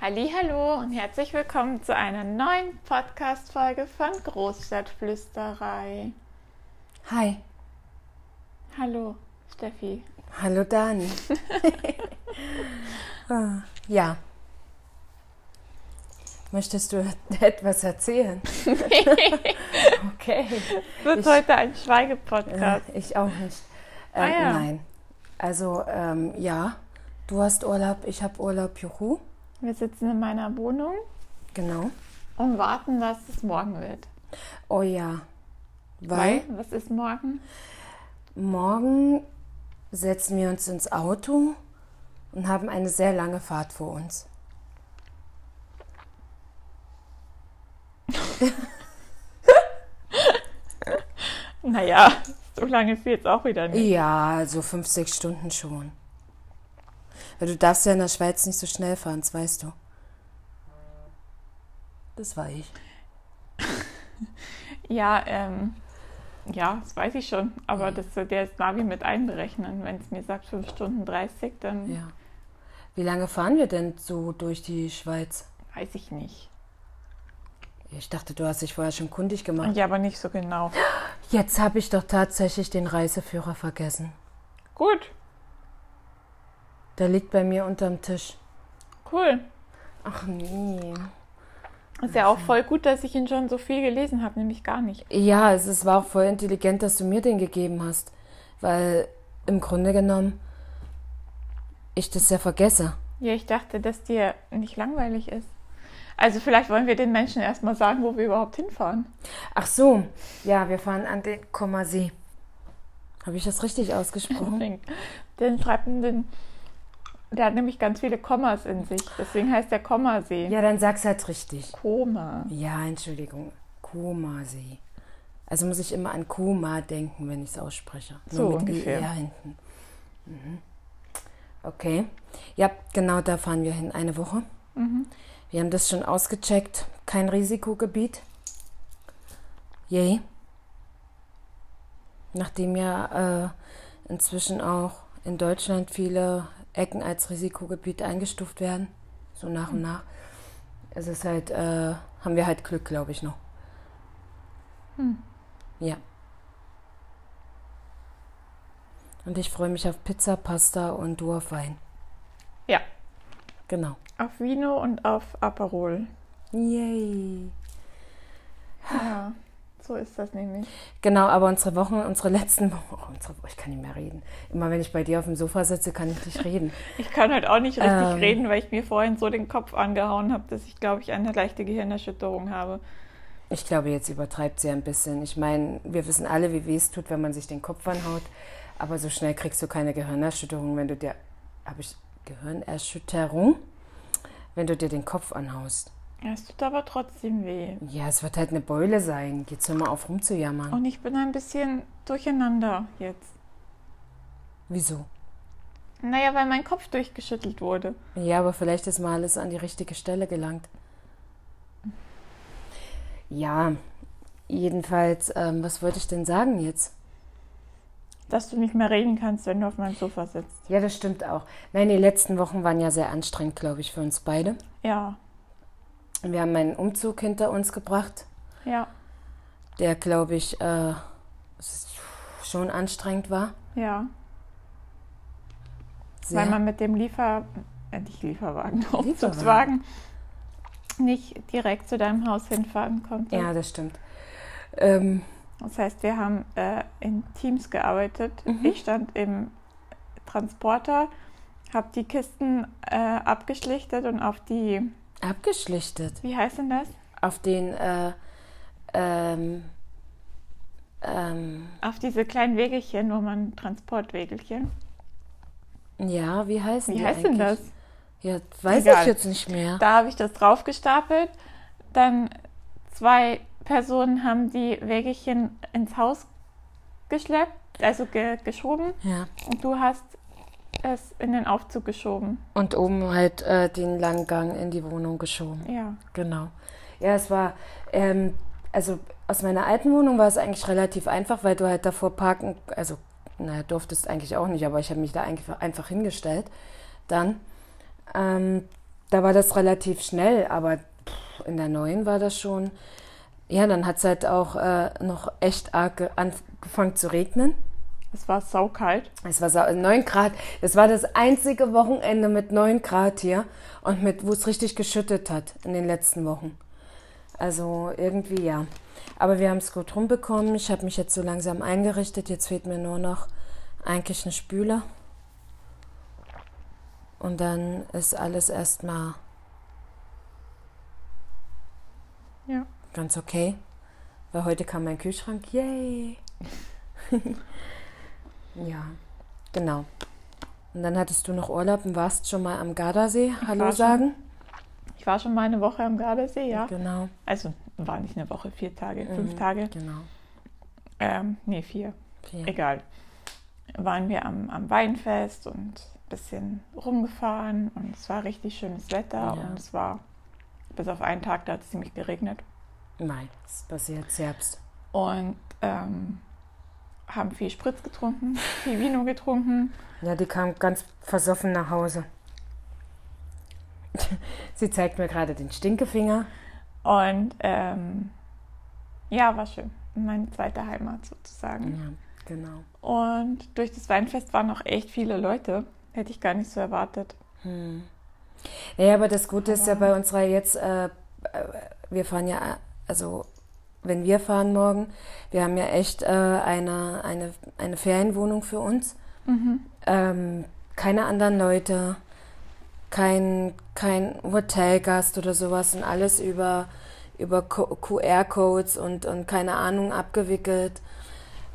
Hallo und herzlich willkommen zu einer neuen Podcast-Folge von Großstadtflüsterei. Hi. Hallo, Steffi. Hallo Dani. Ah, ja. Möchtest du etwas erzählen? okay. Wird Ich- heute ein Schweigepodcast. Äh, ich auch nicht. Ähm, Ah, ja. Nein. Also, ähm, ja. Du hast Urlaub, ich habe Urlaub, juhu. Wir sitzen in meiner Wohnung Genau. und warten, dass es morgen wird. Oh ja. Weil Weil, was ist morgen? morgen setzen wir uns ins Auto und haben eine sehr lange Fahrt vor uns. Naja, so lange ist jetzt auch wieder nicht. Ja, so fünf, sechs Stunden schon. Weil du darfst ja in der Schweiz nicht so schnell fahren, das weißt du. Das war ich. Ja, ähm, ja, das weiß ich schon. Aber das wird ja das Navi mit einberechnen. Wenn es mir sagt 5 Stunden 30, dann Ja. Wie lange fahren wir denn so durch die Schweiz? weiß ich nicht. Ich dachte, du hast dich vorher schon kundig gemacht. Ja, aber nicht so genau. Jetzt habe ich doch tatsächlich den Reiseführer vergessen. Gut, Der liegt bei mir unterm Tisch. cool. Ach nee. Ist ja auch voll gut, dass ich ihn schon so viel gelesen habe, nämlich gar nicht. Ja, es, es war auch voll intelligent, dass du mir den gegeben hast. Weil im Grunde genommen ich das ja vergesse. Ja, ich dachte, dass dir nicht langweilig ist. Also vielleicht wollen wir den Menschen erstmal sagen, wo wir überhaupt hinfahren. Ach so, ja, wir fahren an den Kommersee. Habe ich das richtig ausgesprochen? Den, den schreibt den, der hat nämlich ganz viele Kommas in sich. Deswegen heißt der Kommasee. ja, dann sag's halt richtig. Koma. Ja, Entschuldigung. Komasee. Also muss ich immer an Koma denken, wenn ich es ausspreche. So Nur mit ungefähr. ER hinten. Mhm. Okay. Ja, genau da fahren wir hin. Eine Woche. Mhm. Wir haben das schon ausgecheckt. Kein Risikogebiet. Yay. Nachdem ja äh, inzwischen auch in Deutschland viele Ecken als Risikogebiet eingestuft werden, so nach und nach, ist es halt, äh, haben wir halt Glück, glaube ich, noch. Hm. Ja. Und ich freue mich auf Pizza, Pasta und du auf Wein. Ja. Genau. Auf Vino und auf Aperol. Yay. Ja, so ist das nämlich. Genau, aber unsere Wochen, unsere letzten Wochen, oh, unsere, ich kann nicht mehr reden. Immer wenn ich bei dir auf dem Sofa sitze, kann ich nicht reden. Ich kann halt auch nicht richtig Ähm. reden, weil ich mir vorhin so den Kopf angehauen habe, dass ich, glaube ich, eine leichte Gehirnerschütterung habe. Ich glaube, jetzt übertreibt sie ein bisschen. Ich meine, wir wissen alle, wie weh es tut, wenn man sich den Kopf anhaut. Aber so schnell kriegst du keine Gehirnerschütterung, wenn du dir, habe ich Gehirnerschütterung, wenn du dir den Kopf anhaust. Ja, es tut aber trotzdem weh. Ja, es wird halt eine Beule sein. Jetzt hör mal auf rumzujammern. Und ich bin ein bisschen durcheinander jetzt. Wieso? Naja, weil mein Kopf durchgeschüttelt wurde. Ja, aber vielleicht ist mal alles an die richtige Stelle gelangt. Ja, jedenfalls, ähm, was wollte ich denn sagen jetzt? Dass du nicht mehr reden kannst, wenn du auf meinem Sofa sitzt. Ja, das stimmt auch. Nein, die letzten Wochen waren ja sehr anstrengend, glaube ich, für uns beide. Ja, Wir haben einen Umzug hinter uns gebracht, ja, der, glaube ich, äh, schon anstrengend war. ja. Sehr. Weil man mit dem Liefer... Äh, nicht Lieferwagen, Umzugswagen nicht direkt zu deinem Haus hinfahren konnte. ja, das stimmt. Ähm, Das heißt, wir haben äh, in Teams gearbeitet. Mhm. Ich stand im Transporter, habe die Kisten äh, abgeschlichtet und auf die, abgeschlichtet. wie heißt denn das? Auf den, äh, ähm, ähm, Auf diese kleinen Wegelchen, wo man Transportwegelchen. ja, wie heißen Wie heißt denn das? Ja, weiß Egal. ich jetzt nicht mehr. Da habe ich das drauf gestapelt. Dann zwei Personen haben die Wägelchen ins Haus geschleppt, also ge geschoben. Ja. Und du hast es in den Aufzug geschoben. Und oben halt äh, den langen Gang in die Wohnung geschoben. Ja. Genau. Ja, es war, ähm, also aus meiner alten Wohnung war es eigentlich relativ einfach, weil du halt davor parken, also, naja, durftest eigentlich auch nicht, aber ich habe mich da einfach, einfach hingestellt. Dann, ähm, da war das relativ schnell, aber pff, in der neuen war das schon, ja, dann hat es halt auch äh, noch echt arg angefangen zu regnen. Es war saukalt. Es war sau 9 Grad. Das war das einzige Wochenende mit 9 Grad hier und mit, wo es richtig geschüttet hat in den letzten Wochen. Also irgendwie ja. Aber wir haben es gut rumbekommen. Ich habe mich jetzt so langsam eingerichtet. Jetzt fehlt mir nur noch eigentlich ein Spüler. Und dann ist alles erstmal Ja. ganz okay. Weil heute kam mein Kühlschrank. Yay! ja, genau. Und dann hattest du noch Urlaub und warst schon mal am Gardasee. Hallo schon. sagen. Ich war schon mal eine Woche am Gardasee, ja. Genau. Also war nicht eine Woche, vier Tage, fünf Mhm, Tage. Genau. Ähm, nee, vier. Vier. Egal. Waren wir am, am Weinfest und ein bisschen rumgefahren und es war richtig schönes Wetter Ja. und es war bis auf einen Tag, da hat es ziemlich geregnet. Nein, es passiert Herbst. Und ähm, haben viel Spritz getrunken, viel Vino getrunken. Ja, die kam ganz versoffen nach Hause. Sie zeigt mir gerade den Stinkefinger. Und ähm, ja, war schön. Meine zweite Heimat sozusagen. Ja, genau. Und durch das Weinfest waren auch echt viele Leute. Hätte ich gar nicht so erwartet. Hm. Ja, aber das Gute ist ja Aber- bei unserer jetzt, äh, äh, wir fahren ja, also wenn wir fahren morgen, wir haben ja echt äh, eine, eine, eine Ferienwohnung für uns. Ähm, keine anderen Leute, kein, kein Hotelgast oder sowas und alles über, über QR-Codes und, und keine Ahnung abgewickelt.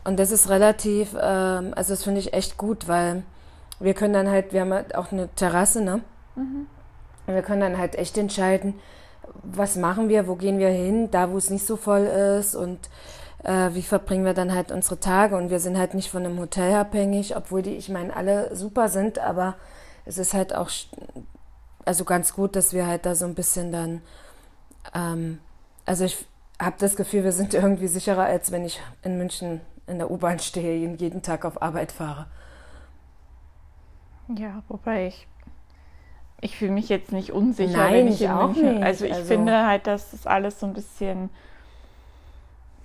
Und das ist relativ, ähm, also das finde ich echt gut, weil wir können dann halt, wir haben halt auch eine Terrasse, ne? Und wir können dann halt echt entscheiden, was machen wir, wo gehen wir hin, da wo es nicht so voll ist und äh, wie verbringen wir dann halt unsere Tage. Und wir sind halt nicht von einem Hotel abhängig, obwohl die, ich meine, alle super sind, aber es ist halt auch also ganz gut, dass wir halt da so ein bisschen dann, ähm, also ich habe das Gefühl, wir sind irgendwie sicherer, als wenn ich in München in der U-Bahn stehe und jeden Tag auf Arbeit fahre. Ja, wobei ich. Ich fühle mich jetzt nicht unsicher, Nein, wenn ich, ich auch nicht. Also ich Also- finde halt, dass das alles so ein bisschen.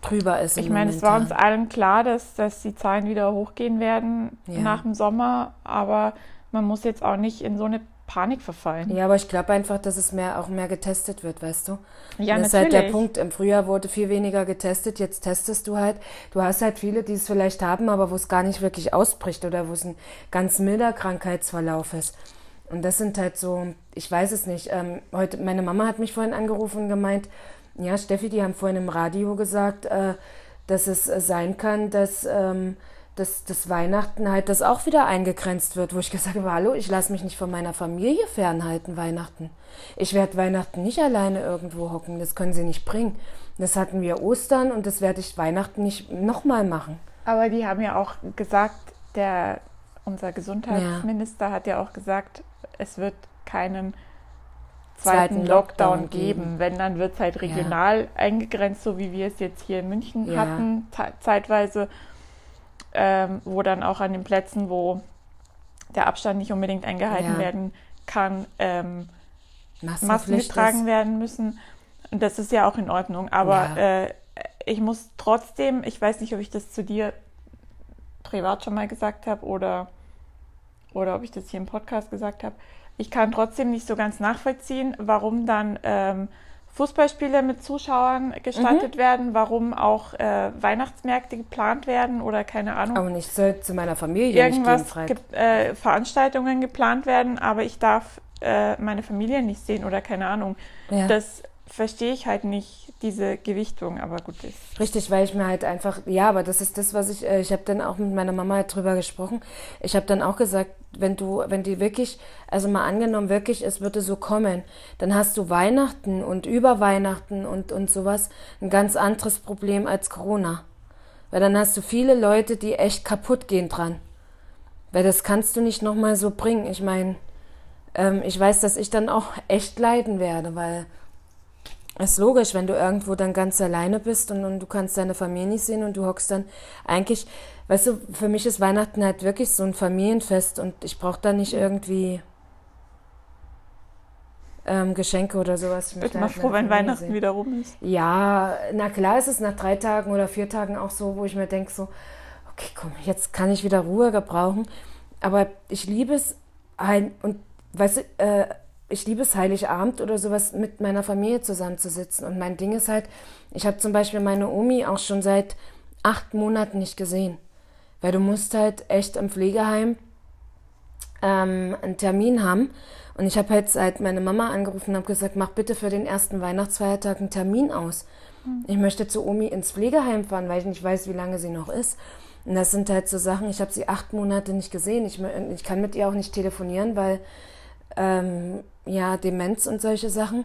Drüber ist Ich meine, es war uns allen klar, dass, dass die Zahlen wieder hochgehen werden Ja. nach dem Sommer, aber man muss jetzt auch nicht in so eine Panik verfallen. Ja, aber ich glaube einfach, dass es mehr auch mehr getestet wird, weißt du? Ja, das ist halt der Punkt. Im Frühjahr wurde viel weniger getestet, jetzt testest du halt. Du hast halt viele, die es vielleicht haben, aber wo es gar nicht wirklich ausbricht oder wo es ein ganz milder Krankheitsverlauf ist. Und das sind halt so, ich weiß es nicht. Ähm, heute, meine Mama hat mich vorhin angerufen und gemeint, ja, Steffi, die haben vorhin im Radio gesagt, äh, dass es äh, sein kann, dass, ähm, dass das Weihnachten halt das auch wieder eingegrenzt wird, wo ich gesagt habe, hallo, ich lasse mich nicht von meiner Familie fernhalten, Weihnachten. Ich werde Weihnachten nicht alleine irgendwo hocken, das können sie nicht bringen. Das hatten wir Ostern und das werde ich Weihnachten nicht nochmal machen. Aber die haben ja auch gesagt, der, unser Gesundheitsminister hat ja auch gesagt, es wird keinen zweiten, Lockdown, Lockdown geben. geben. Wenn, dann wird es halt regional eingegrenzt, so wie wir es jetzt hier in München Ja. hatten, ze- zeitweise, ähm, wo dann auch an den Plätzen, wo der Abstand nicht unbedingt eingehalten Ja. werden kann, ähm, Masken getragen werden müssen. Und das ist ja auch in Ordnung. Aber Ja. äh, ich muss trotzdem, ich weiß nicht, ob ich das zu dir privat schon mal gesagt habe oder, oder ob ich das hier im Podcast gesagt habe. Ich kann trotzdem nicht so ganz nachvollziehen, warum dann ähm, Fußballspiele mit Zuschauern gestattet werden, warum auch äh, Weihnachtsmärkte geplant werden oder keine Ahnung Aber ich soll zu meiner Familie nicht gehen, irgendwas gibt, äh, Veranstaltungen geplant werden, aber ich darf äh, meine Familie nicht sehen oder keine Ahnung. Ja. Das verstehe ich halt nicht, diese Gewichtung, aber gut ist. Richtig, weil ich mir halt einfach, ja, aber das ist das, was ich, äh, ich habe dann auch mit meiner Mama halt drüber gesprochen. Ich habe dann auch gesagt, wenn du, wenn die wirklich, also mal angenommen wirklich, es würde so kommen, dann hast du Weihnachten und über Weihnachten und, und sowas ein ganz anderes Problem als Corona. Weil dann hast du viele Leute, die echt kaputt gehen dran. Weil das kannst du nicht nochmal so bringen. Ich meine, ähm, ich weiß, dass ich dann auch echt leiden werde, weil ist logisch, wenn du irgendwo dann ganz alleine bist und, und du kannst deine Familie nicht sehen und du hockst dann eigentlich, weißt du, für mich ist Weihnachten halt wirklich so ein Familienfest und ich brauche da nicht irgendwie ähm, Geschenke oder sowas. Ich bin mal froh, wenn Weihnachten sehen. wieder rum ist. Ja, na klar ist es nach drei Tagen oder vier Tagen auch so, wo ich mir denke so, okay, komm, jetzt kann ich wieder Ruhe gebrauchen. Aber ich liebe es, ein, und weißt du, äh, ich liebe es, Heiligabend oder sowas mit meiner Familie zusammenzusitzen. Und mein Ding ist halt, ich habe zum Beispiel meine Omi auch schon seit acht Monaten nicht gesehen. Weil du musst halt echt im Pflegeheim ähm, einen Termin haben. Und ich habe halt seit meine Mama angerufen und habe gesagt, mach bitte für den ersten Weihnachtsfeiertag einen Termin aus. Mhm. Ich möchte zu Omi ins Pflegeheim fahren, weil ich nicht weiß, wie lange sie noch ist. Und das sind halt so Sachen, ich habe sie acht Monate nicht gesehen. Ich, ich kann mit ihr auch nicht telefonieren, weil ähm, ja, Demenz und solche Sachen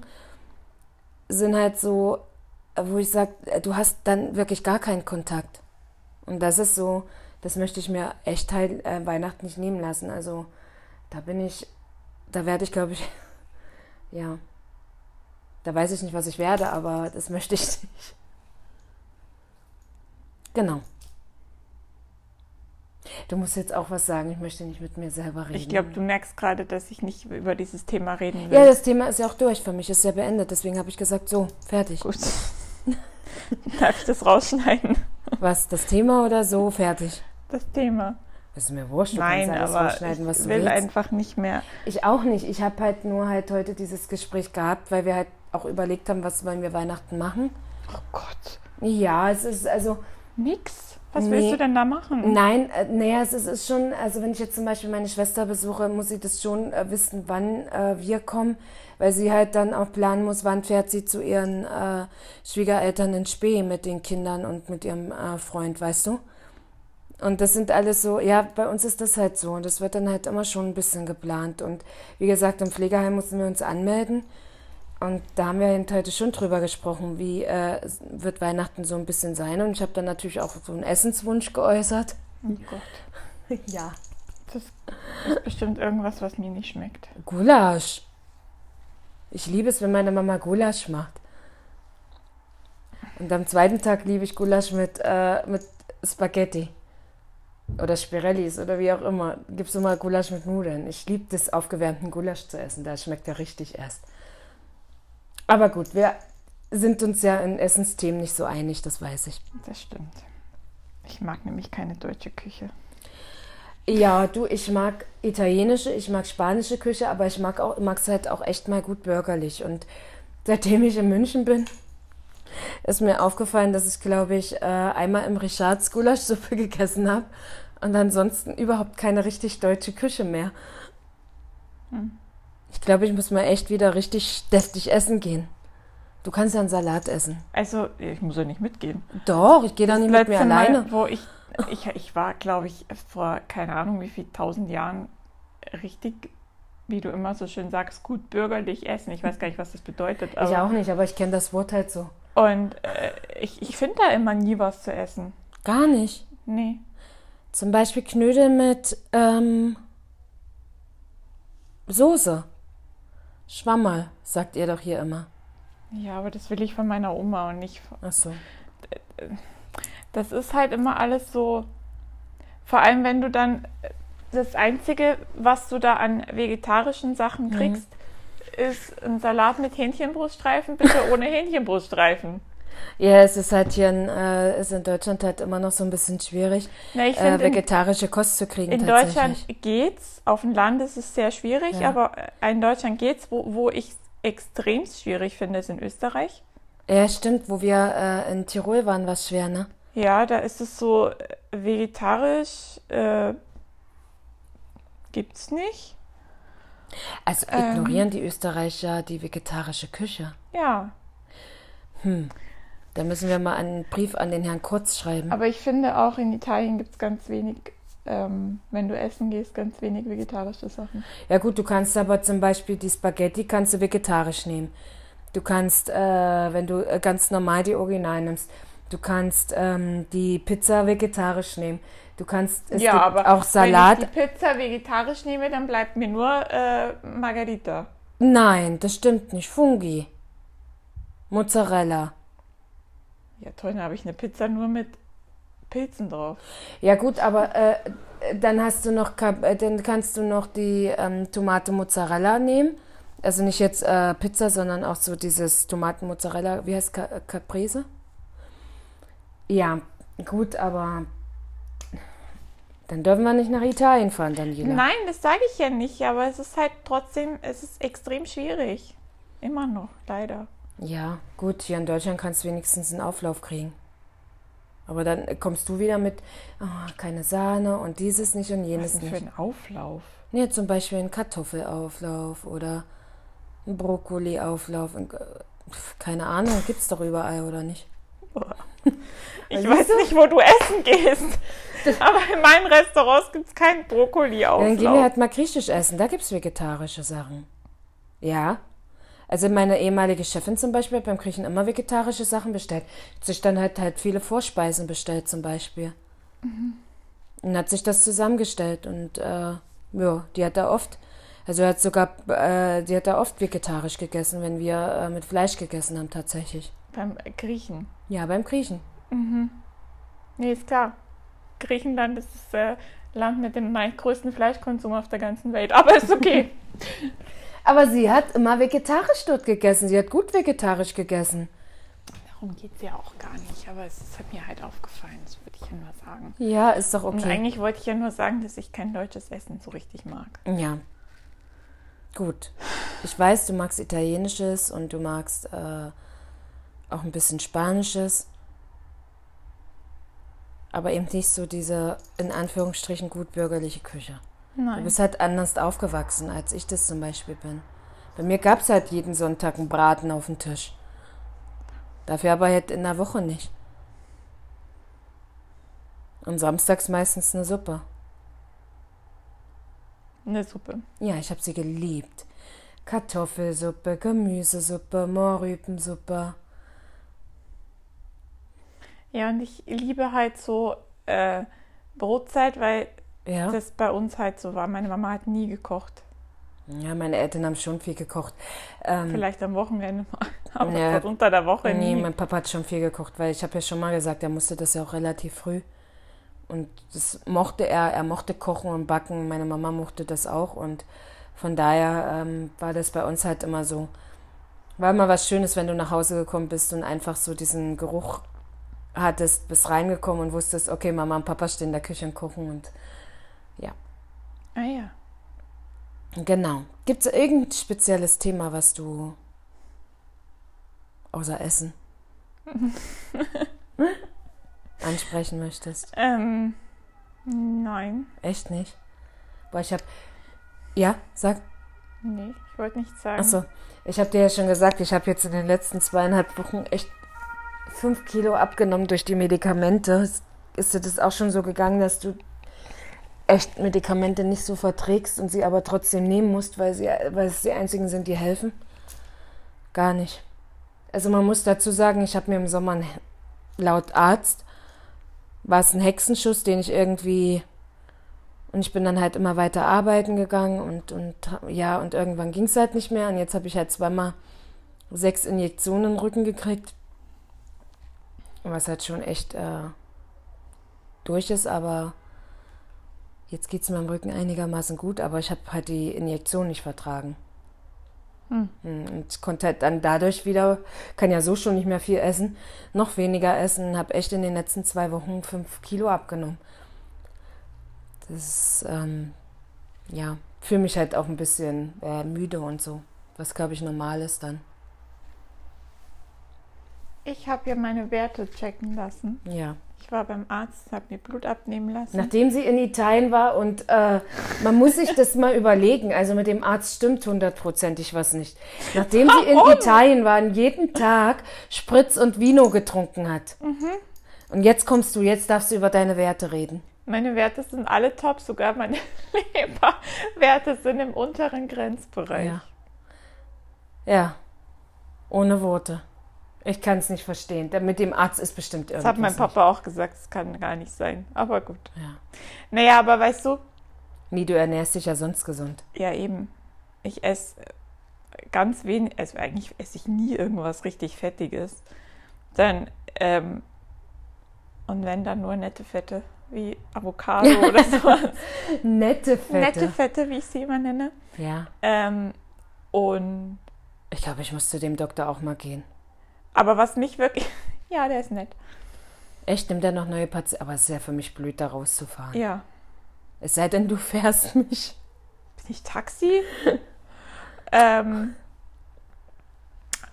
sind halt so, wo ich sage, du hast dann wirklich gar keinen Kontakt. Und das ist so, das möchte ich mir echt halt äh, Weihnachten nicht nehmen lassen. Also da bin ich, da werde ich, glaube ich, ja, da weiß ich nicht, was ich werde, aber das möchte ich nicht. Genau. Du musst jetzt auch was sagen. Ich möchte nicht mit mir selber reden. Ich glaube, du merkst gerade, dass ich nicht über dieses Thema reden will. Ja, das Thema ist ja auch durch für mich. Ist ja beendet. Deswegen habe ich gesagt, so, fertig. Gut. Darf ich das rausschneiden? Was, das Thema oder so, fertig? Das Thema. Ist mir wurscht, du Nein, kannst alles rausschneiden, was ich du will willst. einfach nicht mehr. Ich auch nicht. Ich habe halt nur halt heute dieses Gespräch gehabt, weil wir halt auch überlegt haben, was wollen wir Weihnachten machen. Oh Gott. Ja, es ist also... Nix. Was nee. willst du denn da machen? Nein, äh, naja, es ist, ist, schon, also wenn ich jetzt zum Beispiel meine Schwester besuche, muss sie das schon äh, wissen, wann äh, wir kommen, weil sie halt dann auch planen muss, wann fährt sie zu ihren äh, Schwiegereltern in Spee mit den Kindern und mit ihrem äh, Freund, weißt du? Und das sind alles so, ja, bei uns ist das halt so und das wird dann halt immer schon ein bisschen geplant. Und wie gesagt, im Pflegeheim mussten wir uns anmelden. Und da haben wir heute schon drüber gesprochen, wie äh, wird Weihnachten so ein bisschen sein. Und ich habe dann natürlich auch so einen Essenswunsch geäußert. Oh Gott. ja. Das ist bestimmt irgendwas, was mir nicht schmeckt. Gulasch. Ich liebe es, wenn meine Mama Gulasch macht. Und am zweiten Tag liebe ich Gulasch mit, äh, mit Spaghetti. Oder Spirellis oder wie auch immer. Gibt es immer Gulasch mit Nudeln. Ich liebe das, aufgewärmten Gulasch zu essen. Da schmeckt er richtig erst. Aber gut, wir sind uns ja in Essensthemen nicht so einig, das weiß ich. Das stimmt. Ich mag nämlich keine deutsche Küche. Ja, du, ich mag italienische, ich mag spanische Küche, aber ich mag auch, es halt auch echt mal gut bürgerlich. Und seitdem ich in München bin, ist mir aufgefallen, dass ich, glaube ich, äh, einmal im Richards Gulaschsuppe gegessen habe und ansonsten überhaupt keine richtig deutsche Küche mehr. Hm. Ich glaube, ich muss mal echt wieder richtig deftig essen gehen. Du kannst ja einen Salat essen. Also, ich muss ja nicht mitgehen. Doch, ich gehe da nicht mit mir alleine. Mal, wo ich, ich, ich war, glaube ich, vor keine Ahnung wie viel tausend Jahren richtig, wie du immer so schön sagst, gut bürgerlich essen. Ich weiß gar nicht, was das bedeutet. ich auch nicht, aber ich kenne das Wort halt so. Und äh, ich, ich finde da immer nie was zu essen. Gar nicht? Nee. Zum Beispiel Knödel mit ähm, Soße. Schwammerl, sagt ihr doch hier immer. Ja, aber das will ich von meiner Oma und nicht von. Ach so. Das ist halt immer alles so. Vor allem, wenn du dann. Das Einzige, was du da an vegetarischen Sachen mhm. kriegst, mhm. ist ein Salat mit Hähnchenbruststreifen, bitte ohne Hähnchenbruststreifen. Ja, es ist halt hier in, äh, ist in Deutschland halt immer noch so ein bisschen schwierig, Na, ich äh, vegetarische in, Kost zu kriegen. In Deutschland geht's, auf dem Land ist es sehr schwierig, ja. aber in Deutschland geht's. Wo, wo ich es extrem schwierig finde, ist in Österreich. Ja, stimmt, wo wir äh, in Tirol waren, war es schwer, ne? Ja, da ist es so äh, vegetarisch äh, gibt's nicht. Also ignorieren ähm, die Österreicher die vegetarische Küche? Ja. Hm. Da müssen wir mal einen Brief an den Herrn Kurz schreiben. Aber ich finde auch in Italien gibt es ganz wenig, ähm, wenn du essen gehst, ganz wenig vegetarische Sachen. Ja gut, du kannst aber zum Beispiel die Spaghetti kannst du vegetarisch nehmen. Du kannst, äh, wenn du äh, ganz normal die Original nimmst, du kannst ähm, die Pizza vegetarisch nehmen. Du kannst es ja, aber auch Salat. Wenn ich die Pizza vegetarisch nehme, dann bleibt mir nur äh, Margarita. Nein, das stimmt nicht. Fungi. Mozzarella. Ja, toll, dann habe ich eine Pizza nur mit Pilzen drauf. Ja gut, aber äh, dann hast du noch, äh, dann kannst du noch die ähm, Tomate Mozzarella nehmen, Also nicht jetzt äh, Pizza, sondern auch so dieses Tomatenmozzarella, wie heißt Ca Caprese? Ja, gut, aber dann dürfen wir nicht nach Italien fahren, Daniela. Nein, das sage ich ja nicht, aber es ist halt trotzdem, es ist extrem schwierig. Immer noch, leider. Ja, gut, hier in Deutschland kannst du wenigstens einen Auflauf kriegen. Aber dann kommst du wieder mit, oh, keine Sahne und dieses nicht und jenes Was denn nicht. für ein Auflauf? Nee, zum Beispiel einen Kartoffelauflauf oder einen Brokkoliauflauf. äh, Keine Ahnung, gibt's doch überall, oder nicht? Ich weiß nicht, wo du essen gehst. Aber in meinen Restaurants gibt es keinen Brokkoli-Auflauf. Dann gehen wir halt mal griechisch essen, da gibt's vegetarische Sachen. Ja. Also meine ehemalige Chefin zum Beispiel hat beim Griechen immer vegetarische Sachen bestellt. Hat sich dann halt halt viele Vorspeisen bestellt zum Beispiel. Und hat sich das zusammengestellt und äh, ja, die hat da oft, also hat sogar, äh, die hat da oft vegetarisch gegessen, wenn wir äh, mit Fleisch gegessen haben tatsächlich. Beim Griechen. Ja, beim Griechen. Nee, ist klar. Griechenland ist das äh, Land mit dem größten Fleischkonsum auf der ganzen Welt. Aber ist okay. Aber sie hat immer vegetarisch dort gegessen. Sie hat gut vegetarisch gegessen. Darum geht es ja auch gar nicht. Aber es hat mir halt aufgefallen, das würde ich ja nur sagen. Ja, ist doch Und okay. eigentlich wollte ich ja nur sagen, dass ich kein deutsches Essen so richtig mag. Ja. Gut. Ich weiß, du magst Italienisches und du magst äh, auch ein bisschen Spanisches. Aber eben nicht so diese, in Anführungsstrichen, gut bürgerliche Küche. Du Nein. bist halt anders aufgewachsen, als ich das zum Beispiel bin. Bei mir gab es halt jeden Sonntag einen Braten auf dem Tisch. Dafür aber halt in der Woche nicht. Und samstags meistens eine Suppe. Eine Suppe. Ja, ich habe sie geliebt. Kartoffelsuppe, Gemüsesuppe, Mohrrübensuppe. Ja, und ich liebe halt so äh, Brotzeit, weil Ja. das bei uns halt so war. Meine Mama hat nie gekocht. ja, meine Eltern haben schon viel gekocht. Ähm, Vielleicht am Wochenende mal. Aber Ja. unter der Woche nee, nie. mein Papa hat schon viel gekocht, weil ich habe ja schon mal gesagt, er musste das ja auch relativ früh. Und das mochte er, er mochte kochen und backen. Meine Mama mochte das auch und von daher ähm, war das bei uns halt immer so. War immer was Schönes, wenn du nach Hause gekommen bist und einfach so diesen Geruch hattest, bist reingekommen und wusstest, okay, Mama und Papa stehen in der Küche und kochen und Ah ja. Genau. Gibt es irgendein spezielles Thema, was du außer Essen ansprechen möchtest? Ähm, nein. Echt nicht? Boah, ich hab. Ja, sag. Nee, ich wollte nichts sagen. Achso, ich habe dir ja schon gesagt, ich habe jetzt in den letzten zweieinhalb Wochen echt fünf Kilo abgenommen durch die Medikamente. Ist dir das auch schon so gegangen, dass du echt Medikamente nicht so verträgst und sie aber trotzdem nehmen musst, weil, sie, weil es die einzigen sind, die helfen? Gar nicht. Also man muss dazu sagen, ich habe mir im Sommer laut Arzt war es ein Hexenschuss, den ich irgendwie und ich bin dann halt immer weiter arbeiten gegangen und, und ja, und irgendwann ging es halt nicht mehr. Und jetzt habe ich halt zweimal sechs Injektionen in den Rücken gekriegt. Was halt schon echt äh, durch ist, aber jetzt geht es meinem Rücken einigermaßen gut, aber ich habe halt die Injektion nicht vertragen. Hm. Hm, Und ich konnte halt dann dadurch wieder, kann ja so schon nicht mehr viel essen, noch weniger essen, habe echt in den letzten zwei Wochen fünf Kilo abgenommen. Das ist, ähm, ja, fühle mich halt auch ein bisschen äh, müde und so. Was, glaube ich, normal ist dann. Ich habe ja meine Werte checken lassen. Ja. Ich war beim Arzt, habe mir Blut abnehmen lassen. Nachdem sie in Italien war und äh, man muss sich das mal überlegen, also mit dem Arzt stimmt hundertprozentig was nicht. Nachdem sie in Warum? Italien war und jeden Tag Spritz und Vino getrunken hat. Und jetzt kommst du, jetzt darfst du über deine Werte reden. Meine Werte sind alle top, sogar meine Leberwerte sind im unteren Grenzbereich. Ja. Ja. Ohne Worte. Ich kann es nicht verstehen. Mit dem Arzt ist bestimmt Das irgendwas. hat mein Papa auch gesagt, das kann gar nicht sein. Aber gut. Nicht. Ja. Naja, aber weißt du, Nee, du ernährst dich ja sonst gesund. ja eben, ich esse ganz wenig, also eigentlich esse ich nie irgendwas richtig Fettiges. Dann, ähm, und wenn dann nur nette Fette, wie Avocado oder sowas. Nette Fette. Nette Fette, wie ich sie immer nenne. Ja. Ähm, Und Ich glaube, ich muss zu dem Doktor auch mal gehen. Aber was mich wirklich, ja, der ist nett. Echt, nimmt er noch neue Patienten? Aber es ist ja für mich blöd, da rauszufahren. Ja, Es sei denn, du fährst mich. bin ich Taxi? ähm,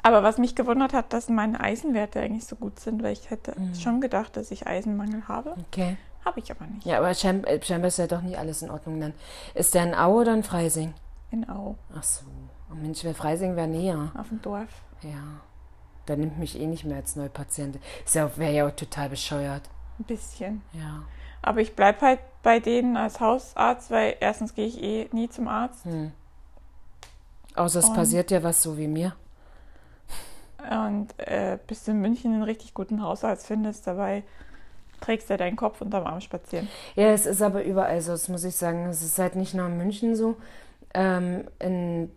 aber was mich gewundert hat, dass meine Eisenwerte eigentlich so gut sind, weil ich hätte schon gedacht, dass ich Eisenmangel habe. Okay. Habe ich aber nicht. Ja, aber schein- äh, scheinbar ist ja doch nicht alles in Ordnung dann. Ist der ein Au oder ein Freising? In Au, Ach so. Oh Mensch, wer Freising wäre näher. auf dem Dorf. Ja. Der nimmt mich eh nicht mehr als Neupatient. Ist ja, wäre ja auch total bescheuert. Ein bisschen. Ja. Aber ich bleibe halt bei denen als Hausarzt, weil erstens gehe ich eh nie zum Arzt. Hm. Außer es Und- passiert ja was so wie mir. Und äh, bis du in München einen richtig guten Hausarzt findest, dabei trägst du deinen Kopf unterm Arm spazieren. Ja, es ist aber überall so, das muss ich sagen. Es ist halt nicht nur in München so. Ähm, in,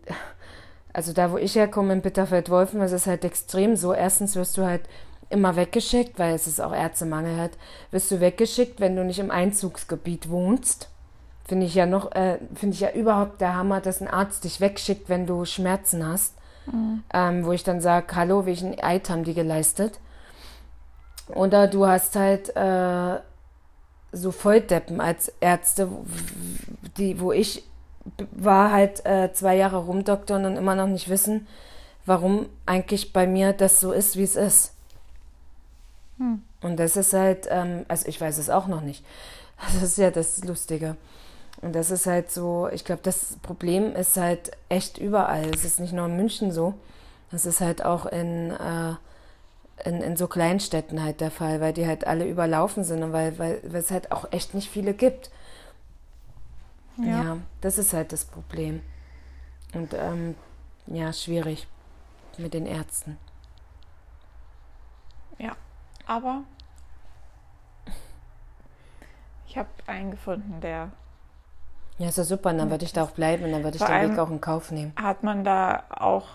also da, wo ich herkomme, in Bitterfeld-Wolfen, ist es halt extrem so. Erstens wirst du halt immer weggeschickt, weil es ist auch Ärztemangel hat, wirst du weggeschickt, wenn du nicht im Einzugsgebiet wohnst. Finde ich ja noch, äh, finde ich ja überhaupt der Hammer, dass ein Arzt dich wegschickt, wenn du Schmerzen hast. Ähm, wo ich dann sage, hallo, welchen Eid haben die geleistet? Oder du hast halt äh, so Volldeppen als Ärzte, wo- die, wo ich war halt äh, zwei Jahre rumdoktern und immer noch nicht wissen, warum eigentlich bei mir das so ist, wie es ist. Und das ist halt, ähm, also ich weiß es auch noch nicht. Das ist ja das Lustige. Und das ist halt so, ich glaube, das Problem ist halt echt überall. Es ist nicht nur in München so. Das ist halt auch in, äh, in, in so Kleinstädten halt der Fall, weil die halt alle überlaufen sind und weil, weil, weil es halt auch echt nicht viele gibt. Ja. das ist halt das Problem. Und ähm, ja, schwierig mit den Ärzten. Ja, aber ich habe einen gefunden, der Ja, ist ja super, und dann würde ich da auch bleiben und dann würde ich den Weg auch in Kauf nehmen. hat man da auch,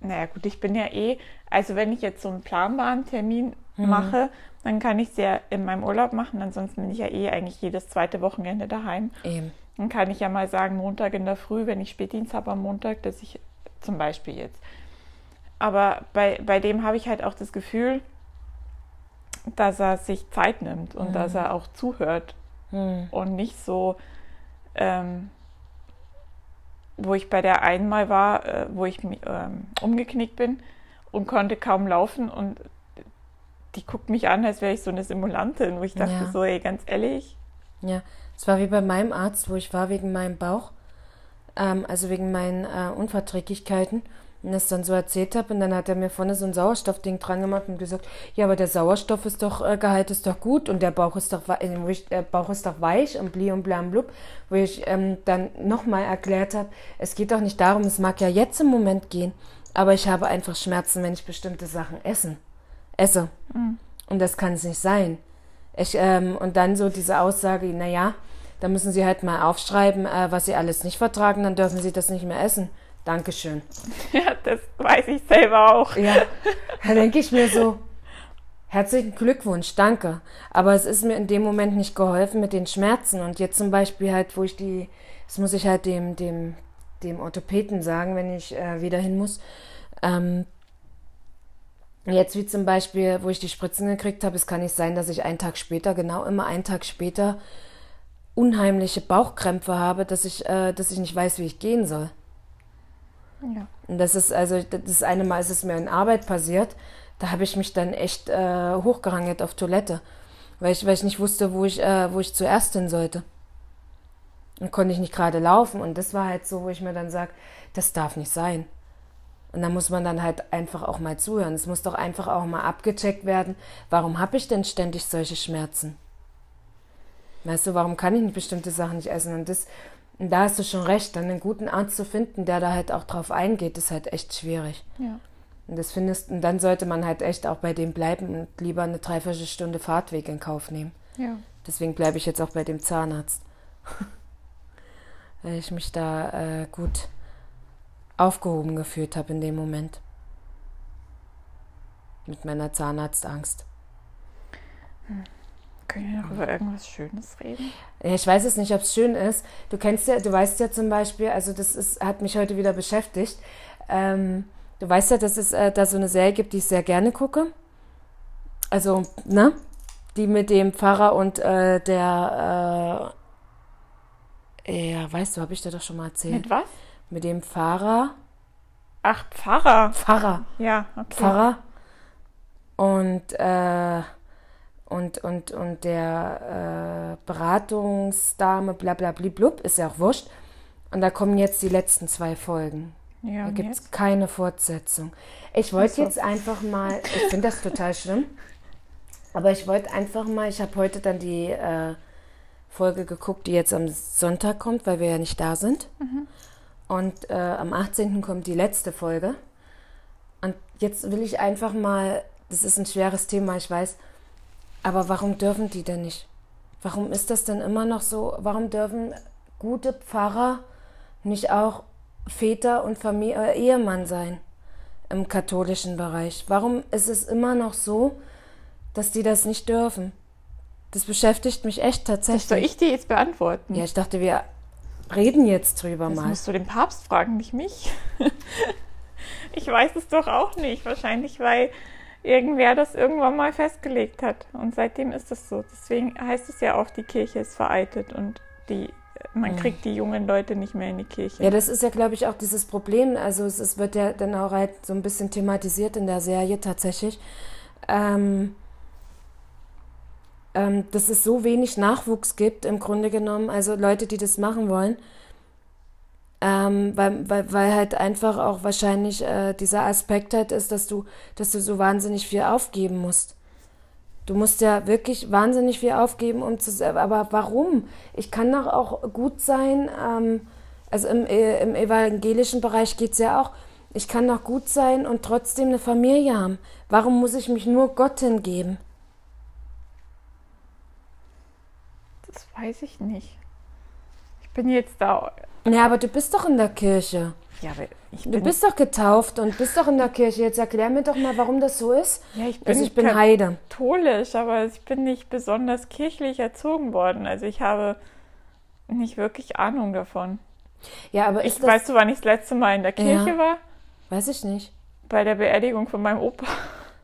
naja gut, ich bin ja eh, also wenn ich jetzt so einen planbaren Termin mache, dann kann ich es ja in meinem Urlaub machen, ansonsten bin ich ja eh eigentlich jedes zweite Wochenende daheim. Eben. Dann kann ich ja mal sagen, Montag in der Früh, wenn ich Spätdienst habe am Montag, dass ich zum Beispiel jetzt. Aber bei, bei dem habe ich halt auch das Gefühl, dass er sich Zeit nimmt und dass er auch zuhört Hm. und nicht so, ähm, wo ich bei der einmal war, äh, wo ich ähm, umgeknickt bin und konnte kaum laufen und die guckt mich an, als wäre ich so eine Simulantin, wo ich dachte Ja. so, ey, ganz ehrlich, Ja, es war wie bei meinem Arzt, wo ich war wegen meinem Bauch, ähm, also wegen meinen äh, Unverträglichkeiten und das dann so erzählt habe und dann hat er mir vorne so ein Sauerstoffding dran gemacht und gesagt, ja, aber der Sauerstoff ist doch, äh, Gehalt ist doch gut und der Bauch ist doch, äh, der Bauch ist doch weich und bli und blam blub, wo ich ähm, dann nochmal erklärt habe, es geht doch nicht darum, es mag ja jetzt im Moment gehen, aber ich habe einfach Schmerzen, wenn ich bestimmte Sachen essen, esse. Und das kann es nicht sein. Ich, ähm, und dann so diese Aussage, naja, da müssen Sie halt mal aufschreiben, äh, was Sie alles nicht vertragen, dann dürfen Sie das nicht mehr essen. Dankeschön. ja, das weiß ich selber auch. Ja, da denke ich mir so, herzlichen Glückwunsch, danke. Aber es ist mir in dem Moment nicht geholfen mit den Schmerzen. Und jetzt zum Beispiel halt, wo ich die, das muss ich halt dem, dem, dem Orthopäden sagen, wenn ich äh, wieder hin muss, ähm, Jetzt wie zum Beispiel, wo ich die Spritzen gekriegt habe, es kann nicht sein, dass ich einen Tag später, genau immer einen Tag später, unheimliche Bauchkrämpfe habe, dass ich, äh, dass ich nicht weiß, wie ich gehen soll. Ja. Und das ist also, das eine Mal ist es mir in Arbeit passiert, da habe ich mich dann echt äh, hochgerangelt auf Toilette, weil ich, weil ich nicht wusste, wo ich, äh, wo ich zuerst hin sollte. Und konnte ich nicht gerade laufen. Und das war halt so, wo ich mir dann sage, das darf nicht sein. Und da muss man dann halt einfach auch mal zuhören. Es muss doch einfach auch mal abgecheckt werden, warum habe ich denn ständig solche Schmerzen? Weißt du, warum kann ich nicht bestimmte Sachen nicht essen? Und das, und da hast du schon recht, dann einen guten Arzt zu finden, der da halt auch drauf eingeht, ist halt echt schwierig. Ja. Und das findest, und dann sollte man halt echt auch bei dem bleiben und lieber eine Dreiviertelstunde Fahrtweg in Kauf nehmen. Ja. Deswegen bleibe ich jetzt auch bei dem Zahnarzt. Weil ich mich da äh, gut aufgehoben gefühlt habe in dem Moment. Mit meiner Zahnarztangst. Können wir noch über irgendwas Schönes reden? Ja, Ich weiß es nicht, ob es schön ist. Du kennst ja, du weißt ja zum Beispiel, also das ist, hat mich heute wieder beschäftigt. ähm, du weißt ja, dass es äh, da so eine Serie gibt, die ich sehr gerne gucke. Also, ne? Die mit dem Pfarrer und äh, der, äh, ja, weißt du, habe ich dir doch schon mal erzählt. Mit was? Mit dem Pfarrer. Ach, Pfarrer. Pfarrer. Ja, okay. Pfarrer. Und, äh, und, und, und der äh, Beratungsdame, bla bla blub, ist ja auch wurscht. Und da kommen jetzt die letzten zwei Folgen. Ja, Da gibt es keine Fortsetzung. Ich wollte so. jetzt einfach mal, ich finde das total schlimm, aber ich wollte einfach mal, ich habe heute dann die äh, Folge geguckt, die jetzt am Sonntag kommt, weil wir ja nicht da sind. Und äh, am 18. kommt die letzte Folge. Und jetzt will ich einfach mal, das ist ein schweres Thema, ich weiß, aber warum dürfen die denn nicht? Warum ist das denn immer noch so? Warum dürfen gute Pfarrer nicht auch Väter und Familie, äh, Ehemann sein im katholischen Bereich? Warum ist es immer noch so, dass die das nicht dürfen? Das beschäftigt mich echt Das soll tatsächlich. ich dir jetzt beantworten? Ja, ich dachte, wir reden jetzt drüber Das mal. musst du den Papst fragen, nicht mich. ich weiß es doch auch nicht. Wahrscheinlich, weil irgendwer das irgendwann mal festgelegt hat. Und seitdem ist es so. Deswegen heißt es ja auch, die Kirche ist vereitet und die, man kriegt die jungen Leute nicht mehr in die Kirche. Ja, das ist ja, glaube ich, auch dieses Problem. Also es, es wird ja dann auch halt so ein bisschen thematisiert in der Serie tatsächlich. Ähm, ähm, dass es so wenig Nachwuchs gibt, im Grunde genommen, also Leute, die das machen wollen. Ähm, weil, weil, weil halt einfach auch wahrscheinlich äh, dieser Aspekt halt ist, dass du, dass du so wahnsinnig viel aufgeben musst. Du musst ja wirklich wahnsinnig viel aufgeben, um zu. Aber warum? Ich kann doch auch gut sein. Ähm, also im, äh, im evangelischen Bereich geht es ja auch. Ich kann doch gut sein und trotzdem eine Familie haben. Warum muss ich mich nur Gott hingeben? Das weiß ich nicht. Ich bin jetzt da. Ja, aber du bist doch in der Kirche. Ja, aber ich Du bin, bist doch getauft und bist doch in der Kirche. Jetzt erklär mir doch mal, warum das so ist. ja, ich bin, Also ich bin Heide. katholisch, aber ich bin nicht besonders kirchlich erzogen worden. Also ich habe nicht wirklich Ahnung davon. Ja, aber ist Ich das... weißt du, wann ich das letzte Mal in der Kirche Ja. war? Weiß ich nicht. Bei der Beerdigung von meinem Opa.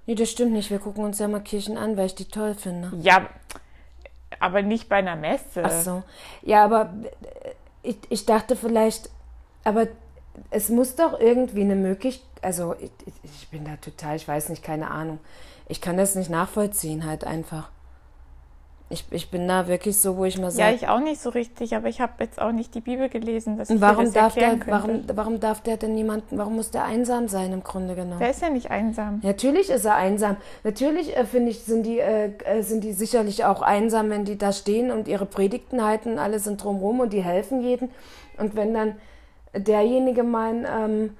Nee, das stimmt nicht. Wir gucken uns ja mal Kirchen an, weil ich die toll finde. Ja, aber nicht bei einer Messe. Ach so. Ja, aber äh, ich, ich dachte vielleicht, aber es muss doch irgendwie eine Möglichkeit, also ich, ich- ich bin da total, ich weiß nicht, keine Ahnung. Ich kann das nicht nachvollziehen halt einfach. Ich, ich bin da wirklich so, wo ich mal Ja, sage, ich auch nicht so richtig, aber ich habe jetzt auch nicht die Bibel gelesen, dass ich warum das darf der, warum, warum darf der denn niemanden, warum muss der einsam sein im Grunde genommen? Der ist ja nicht einsam. Natürlich ist er einsam. Natürlich äh, finde ich, sind die, äh, äh, sind die sicherlich auch einsam, wenn die da stehen und ihre Predigten halten, alle sind drumherum und die helfen jeden. Und wenn dann derjenige mal, ähm,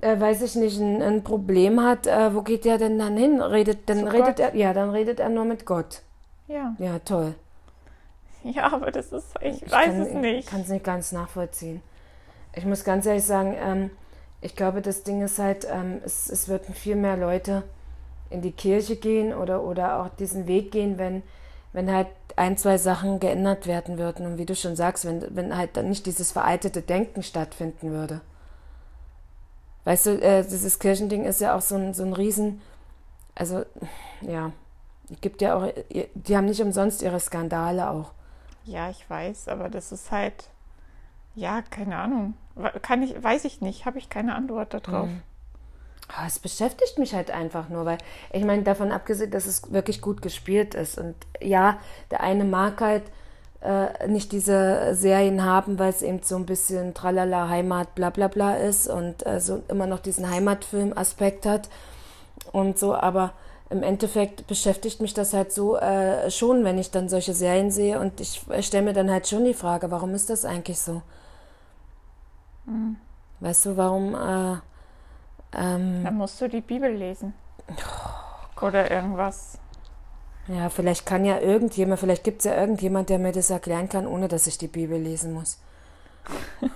äh, weiß ich nicht, ein, ein Problem hat, äh, wo geht der denn dann hin? Redet, dann Zu redet Gott. er, ja, dann redet er nur mit Gott. Ja. Ja, toll. Ja, aber das ist, ich, Ich weiß kann, es nicht. Ich kann es nicht ganz nachvollziehen. Ich muss ganz ehrlich sagen, ähm, ich glaube, das Ding ist halt, ähm, es, es würden viel mehr Leute in die Kirche gehen oder, oder auch diesen Weg gehen, wenn, wenn halt ein, zwei Sachen geändert werden würden. Und wie du schon sagst, wenn, wenn halt dann nicht dieses veraltete Denken stattfinden würde. Weißt du, äh, dieses Kirchending ist ja auch so ein, so ein Riesen, also ja, gibt ja auch, die haben nicht umsonst ihre Skandale auch. Ja, ich weiß, aber das ist halt, ja, keine Ahnung. Kann ich, weiß ich nicht, habe ich keine Antwort darauf. Mhm. Ah, Es beschäftigt mich halt einfach nur, weil ich meine, davon abgesehen, dass es wirklich gut gespielt ist. Und ja, der eine mag halt äh, nicht diese Serien haben, weil es eben so ein bisschen Tralala, Heimat, bla bla bla ist und äh, so immer noch diesen Heimatfilm-Aspekt hat und so, aber im Endeffekt beschäftigt mich das halt so äh, schon, wenn ich dann solche Serien sehe und ich stelle mir dann halt schon die Frage, warum ist das eigentlich so? Weißt du, warum äh, ähm, Dann musst du die Bibel lesen. Oder irgendwas. Ja, vielleicht kann ja irgendjemand, vielleicht gibt es ja irgendjemand, der mir das erklären kann, ohne dass ich die Bibel lesen muss.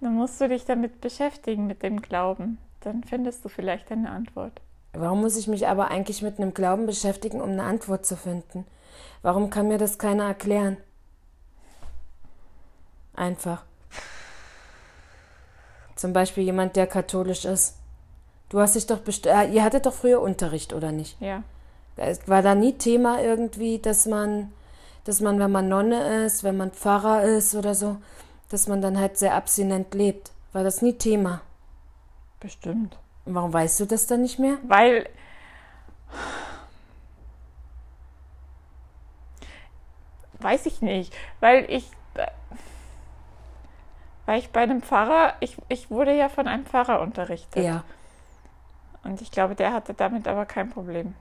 Dann musst du dich damit beschäftigen, mit dem Glauben. Dann findest du vielleicht eine Antwort. Warum muss ich mich aber eigentlich mit einem Glauben beschäftigen, um eine Antwort zu finden? Warum kann mir das keiner erklären? Einfach. Zum Beispiel jemand, der katholisch ist. Du hast dich doch best äh, ihr hattet doch früher Unterricht, oder nicht? Ja. War da nie Thema irgendwie, dass man, dass man, wenn man Nonne ist, wenn man Pfarrer ist oder so, dass man dann halt sehr abstinent lebt. War das nie Thema? Bestimmt. Warum weißt du das dann nicht mehr? Weil. Weiß ich nicht. Weil ich. Weil ich bei einem Pfarrer. Ich, ich wurde ja von einem Pfarrer unterrichtet. Ja. Und ich glaube, der hatte damit aber kein Problem.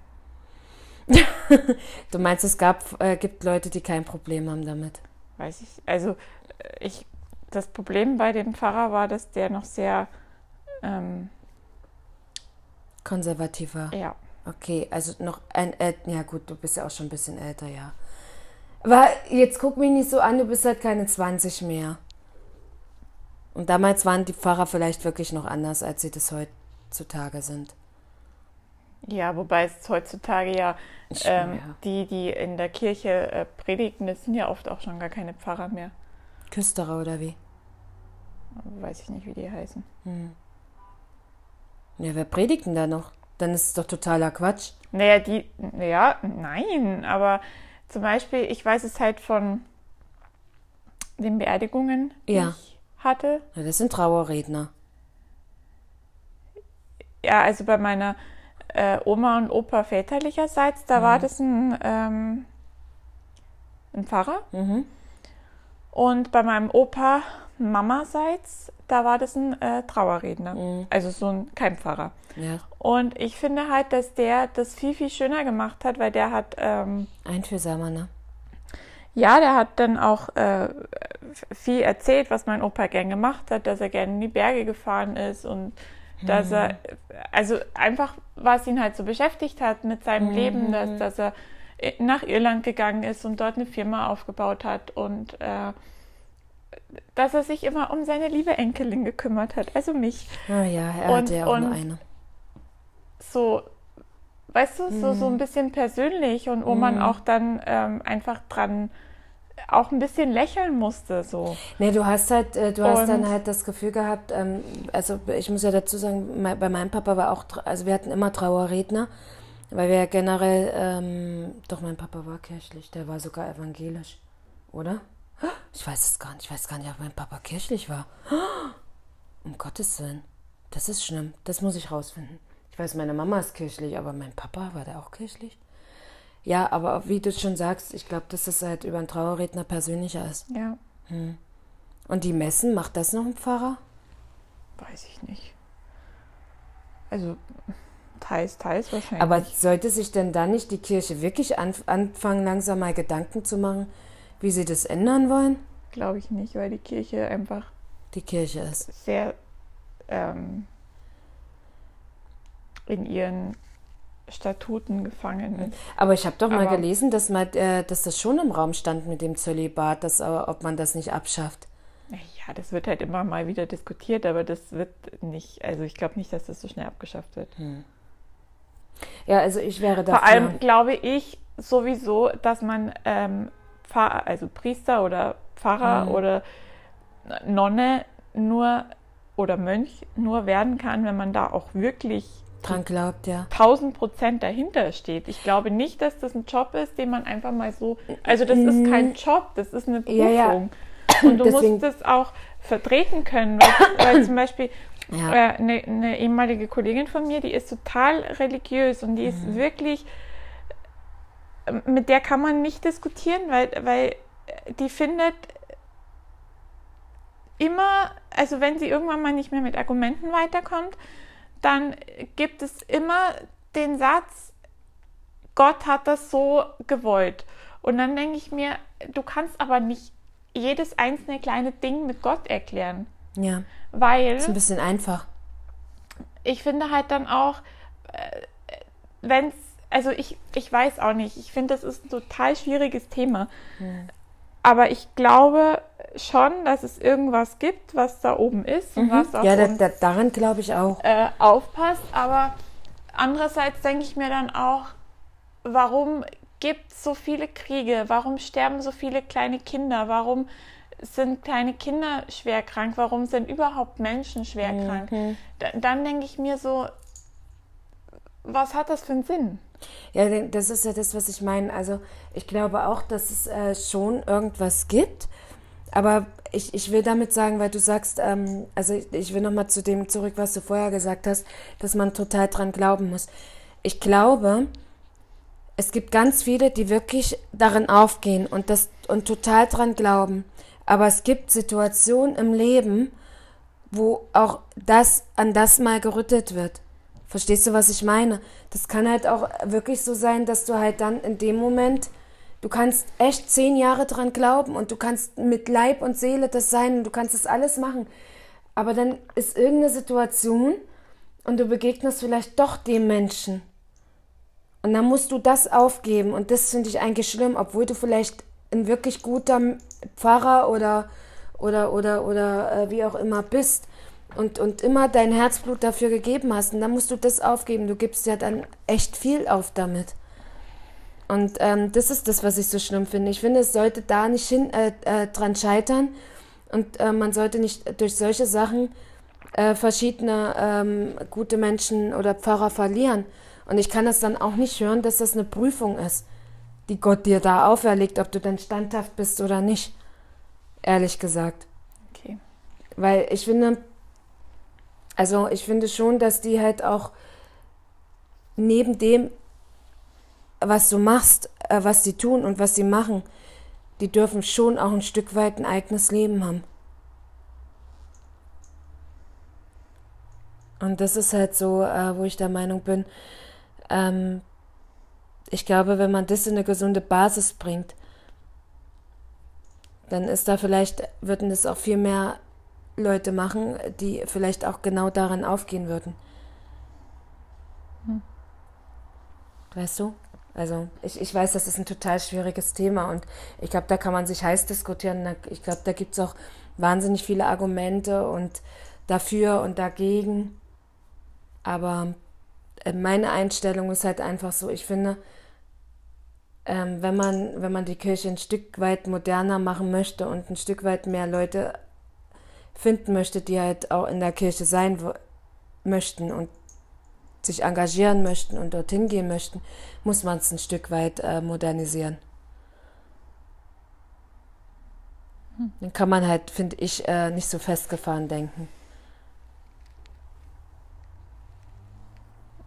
Du meinst, es gab, äh, gibt Leute, die kein Problem haben damit? Weiß ich. Also, ich. Das Problem bei dem Pfarrer war, dass der noch sehr. Ähm, Konservativer. ja. Okay, also noch ein, äh, ja gut, du bist ja auch schon ein bisschen älter, ja. Aber jetzt guck mich nicht so an, du bist halt keine 20 mehr. Und damals waren die Pfarrer vielleicht wirklich noch anders, als sie das heutzutage sind. Ja, wobei es heutzutage ja, ähm, Ja. die, die in der Kirche äh, predigen, das sind ja oft auch schon gar keine Pfarrer mehr. Küsterer oder wie? Weiß ich nicht, wie die heißen. Ja, wer predigt denn da noch? Dann ist es doch totaler Quatsch. Naja, die, ja, nein, aber zum Beispiel, ich weiß es halt von den Beerdigungen, die Ja. ich hatte. Ja, das sind Trauerredner. Ja, also bei meiner äh, Oma und Opa väterlicherseits, da war das ein, ähm, ein Pfarrer. Mhm. Und bei meinem Opa Mamaseits, da war das ein äh, Trauerredner. Also so ein kein Pfarrer. Ja, Und ich finde halt, dass der das viel, viel schöner gemacht hat, weil der hat, ähm, einfühlsamer, ne? ja, der hat dann auch äh, viel erzählt, was mein Opa gern gemacht hat, dass er gerne in die Berge gefahren ist und dass er, also einfach, was ihn halt so beschäftigt hat mit seinem Leben, dass, dass er nach Irland gegangen ist und dort eine Firma aufgebaut hat und äh, dass er sich immer um seine liebe Enkelin gekümmert hat, also mich. Ah ja, er Und- hatte ja auch nur und- eine. so, weißt du, so, so ein bisschen persönlich und wo man auch dann ähm, einfach dran auch ein bisschen lächeln musste, so. Nee, du hast halt, äh, du hast dann Und- halt das Gefühl gehabt, ähm, also ich muss ja dazu sagen, bei meinem Papa war auch, also wir hatten immer Trauerredner, weil wir ja generell, ähm, doch mein Papa war kirchlich, der war sogar evangelisch, oder? Ich weiß es gar nicht, ich weiß gar nicht, ob mein Papa kirchlich war. Um Gottes Willen, das ist schlimm, das muss ich rausfinden. Ich weiß, meine Mama ist kirchlich, aber mein Papa, war der auch kirchlich? Ja, aber wie du schon sagst, ich glaube, dass das halt über einen Trauerredner persönlicher ist. Ja, Und die Messen, macht das noch ein Pfarrer? weiß ich nicht. Also teils, teils wahrscheinlich. Aber sollte sich denn da nicht die Kirche wirklich anf anfangen, langsam mal Gedanken zu machen, wie sie das ändern wollen? glaube ich nicht, weil die Kirche einfach Die Kirche ist. sehr ähm, in ihren Statuten gefangen ist. Aber ich habe doch mal Aber- gelesen, dass, mal, äh, dass das schon im Raum stand mit dem Zölibat, dass, äh, ob man das nicht abschafft. Ja, das wird halt immer mal wieder diskutiert, aber das wird nicht, also ich glaube nicht, dass das so schnell abgeschafft wird. Ja, also ich wäre dafür. Vor allem glaube ich sowieso, dass man ähm, Pfarr, also Priester oder Pfarrer Mhm. oder Nonne nur oder Mönch nur werden kann, wenn man da auch wirklich dran glaubt, ja. 1000 Prozent dahinter steht. Ich glaube nicht, dass das ein Job ist, den man einfach mal so. Also, das ist kein Job, das ist eine Mhm. Ja, ja. Und du Deswegen- musst es auch vertreten können, weil, weil zum Beispiel Ja. äh, eine, eine ehemalige Kollegin von mir, die ist total religiös und die Mhm. ist wirklich. Äh, Mit der kann man nicht diskutieren, weil, weil die findet immer, also wenn sie irgendwann mal nicht mehr mit Argumenten weiterkommt, dann gibt es immer den Satz, Gott hat das so gewollt. Und dann denke ich mir, du kannst aber nicht jedes einzelne kleine Ding mit Gott erklären, Ja, weil ist ein bisschen einfach. ich finde halt dann auch, wenn es, also ich, ich weiß auch nicht, ich finde, das ist ein total schwieriges Thema. Aber ich glaube schon, dass es irgendwas gibt, was da oben ist und was auf Mhm. Ja, da, da, daran glaube ich auch. äh, aufpasst. Aber andererseits denke ich mir dann auch, warum gibt es so viele Kriege? Warum sterben so viele kleine Kinder? Warum sind kleine Kinder schwer krank? Warum sind überhaupt Menschen schwer Mhm. krank? Da, dann denke ich mir so, was hat das für einen Sinn? Ja, das ist ja das, was ich meine. Also ich glaube auch, dass es äh, schon irgendwas gibt. Aber ich, ich will damit sagen, weil du sagst, ähm, also ich, ich will nochmal zu dem zurück, was du vorher gesagt hast, dass man total dran glauben muss. Ich glaube, es gibt ganz viele, die wirklich darin aufgehen und das und total dran glauben. Aber es gibt Situationen im Leben, wo auch das an das mal gerüttelt wird. Verstehst du, was ich meine? Das kann halt auch wirklich so sein, dass du halt dann in dem Moment, du kannst echt zehn Jahre dran glauben und du kannst mit Leib und Seele das sein und du kannst das alles machen. Aber dann ist irgendeine Situation und du begegnest vielleicht doch dem Menschen. Und dann musst du das aufgeben und das finde ich eigentlich schlimm, obwohl du vielleicht ein wirklich guter Pfarrer oder oder oder oder äh, wie auch immer bist und und immer dein Herzblut dafür gegeben hast und dann musst du das aufgeben. Du gibst ja dann echt viel auf damit. Und ähm, das ist das, was ich so schlimm finde. Ich finde, es sollte da nicht hin äh, äh, dran scheitern und äh, man sollte nicht durch solche Sachen äh, verschiedene ähm, gute Menschen oder Pfarrer verlieren. Und ich kann es dann auch nicht hören, dass das eine Prüfung ist, die Gott dir da auferlegt, ob du dann standhaft bist oder nicht. Ehrlich gesagt. Okay. Weil ich finde, also ich finde schon, dass die halt auch neben dem, was du machst, äh, was die tun und was sie machen, die dürfen schon auch ein Stück weit ein eigenes Leben haben. Und das ist halt so, äh, wo ich der Meinung bin, ähm, ich glaube, wenn man das in eine gesunde Basis bringt, dann ist da vielleicht, würden das auch viel mehr Leute machen, die vielleicht auch genau daran aufgehen würden. Hm. Weißt du? Also ich, ich weiß, das ist ein total schwieriges Thema und ich glaube, da kann man sich heiß diskutieren. Ich glaube, da gibt es auch wahnsinnig viele Argumente und dafür und dagegen. Aber äh, meine Einstellung ist halt einfach so, ich finde, ähm, wenn, man, wenn man die Kirche ein Stück weit moderner machen möchte und ein Stück weit mehr Leute finden möchte, die halt auch in der Kirche sein möchten und sich engagieren möchten und dorthin gehen möchten, muss man es ein Stück weit äh, modernisieren. Dann kann man halt, finde ich, äh, nicht so festgefahren denken.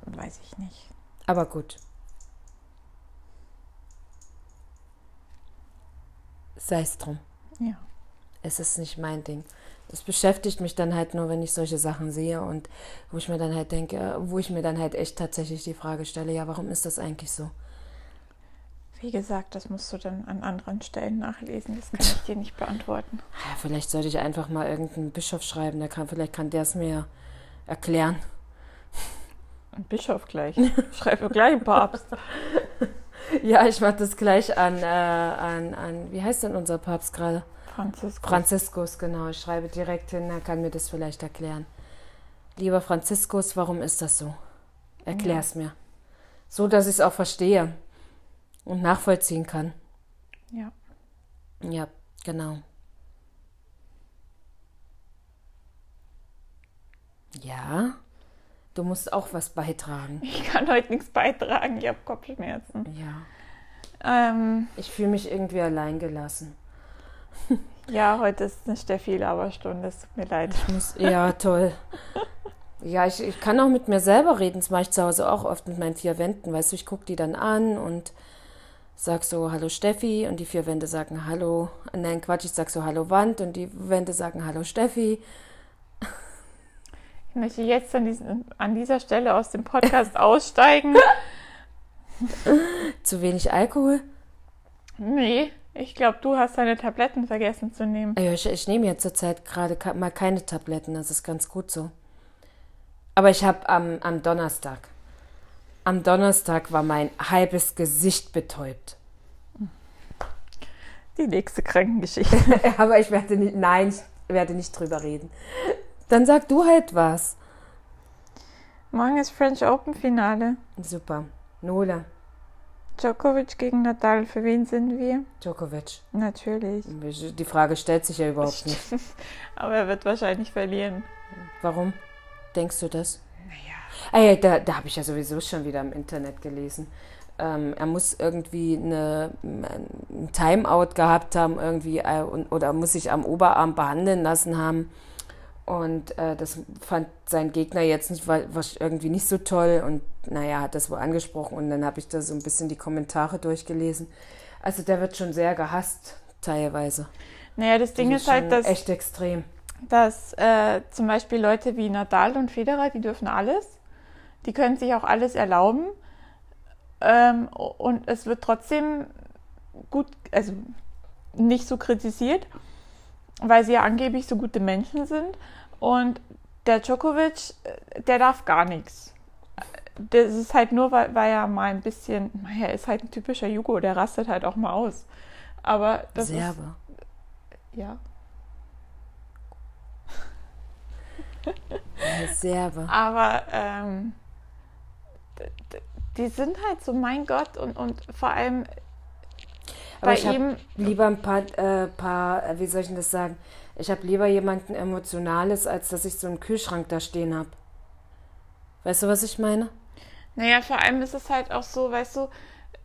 Weiß ich nicht. Aber gut. Sei es drum. Ja. Es ist nicht mein Ding. Es beschäftigt mich dann halt nur, wenn ich solche Sachen sehe und wo ich mir dann halt denke, wo ich mir dann halt echt tatsächlich die Frage stelle, ja, warum ist das eigentlich so? Wie gesagt, das musst du dann an anderen Stellen nachlesen. Das kann ich dir nicht beantworten. Ja, vielleicht sollte ich einfach mal irgendeinen Bischof schreiben, der kann, vielleicht kann der es mir erklären. Ein Bischof gleich. Schreibe gleich einen Papst. Ja, ich mache das gleich an, äh, an, an, wie heißt denn unser Papst gerade? Franziskus. Franziskus, genau. Ich schreibe direkt hin, er kann mir das vielleicht erklären. Lieber Franziskus, warum ist das so? Erklär's mir. So, dass ich es auch verstehe und nachvollziehen kann. Ja. Ja, genau. Ja, du musst auch was beitragen. Ich kann heute nichts beitragen. Ich habe Kopfschmerzen. Ja. Ähm, Ich fühle mich irgendwie alleingelassen. ja, heute ist eine Steffi-Laberstunde. Es tut mir leid. Ich muss, ja, toll. Ja, ich, ich kann auch mit mir selber reden. Das mache ich zu Hause auch oft mit meinen vier Wänden. Weißt du, ich gucke die dann an und sag so, hallo Steffi. Und die vier Wände sagen hallo. Nein, Quatsch, ich sag so, hallo Wand. Und die Wände sagen hallo Steffi. Ich möchte jetzt an, diesen, an dieser Stelle aus dem Podcast aussteigen. Zu wenig Alkohol? Nee, ich glaube, du hast deine Tabletten vergessen zu nehmen. Ja, ich, ich nehme jetzt zurzeit gerade mal keine Tabletten. Das ist ganz gut so. Aber ich habe am, am Donnerstag, am Donnerstag war mein halbes Gesicht betäubt. Die nächste Krankengeschichte. Aber ich werde nicht, nein, ich werde nicht drüber reden. Dann sag du halt was. Morgen ist French Open Finale. Super. Nola. Djokovic gegen Nadal. Für wen sind wir? Djokovic. Natürlich. Die Frage stellt sich ja überhaupt nicht. Aber er wird wahrscheinlich verlieren. Warum denkst du das? Naja. Ah ja, da, da habe ich ja sowieso schon wieder im Internet gelesen. Ähm, er muss irgendwie eine, ein Timeout gehabt haben, irgendwie, äh, oder muss sich am Oberarm behandeln lassen haben. Und äh, das fand sein Gegner jetzt nicht, war, war irgendwie nicht so toll. Und naja, hat das wohl angesprochen. Und dann habe ich da so ein bisschen die Kommentare durchgelesen. Also der wird schon sehr gehasst, teilweise. Naja, das Ding das ist, ist halt, dass. Echt extrem. Dass äh, zum Beispiel Leute wie Nadal und Federer, die dürfen alles. Die können sich auch alles erlauben. Ähm, und es wird trotzdem gut, also nicht so kritisiert weil sie ja angeblich so gute Menschen sind. Und der Djokovic, äh, der darf gar nichts. Das ist halt nur, weil, weil er mal ein bisschen, er ist halt ein typischer Jugo, der rastet halt auch mal aus. Aber das Serbe. Ist, ja. Serbe. Aber ähm, die sind halt so, mein Gott, und, und vor allem aber ich habe lieber ein paar, äh, paar, äh, wie soll ich denn das sagen? Ich habe lieber jemanden Emotionales, als dass ich so einen Kühlschrank da stehen habe. Weißt du, was ich meine? Naja, vor allem ist es halt auch so, weißt du,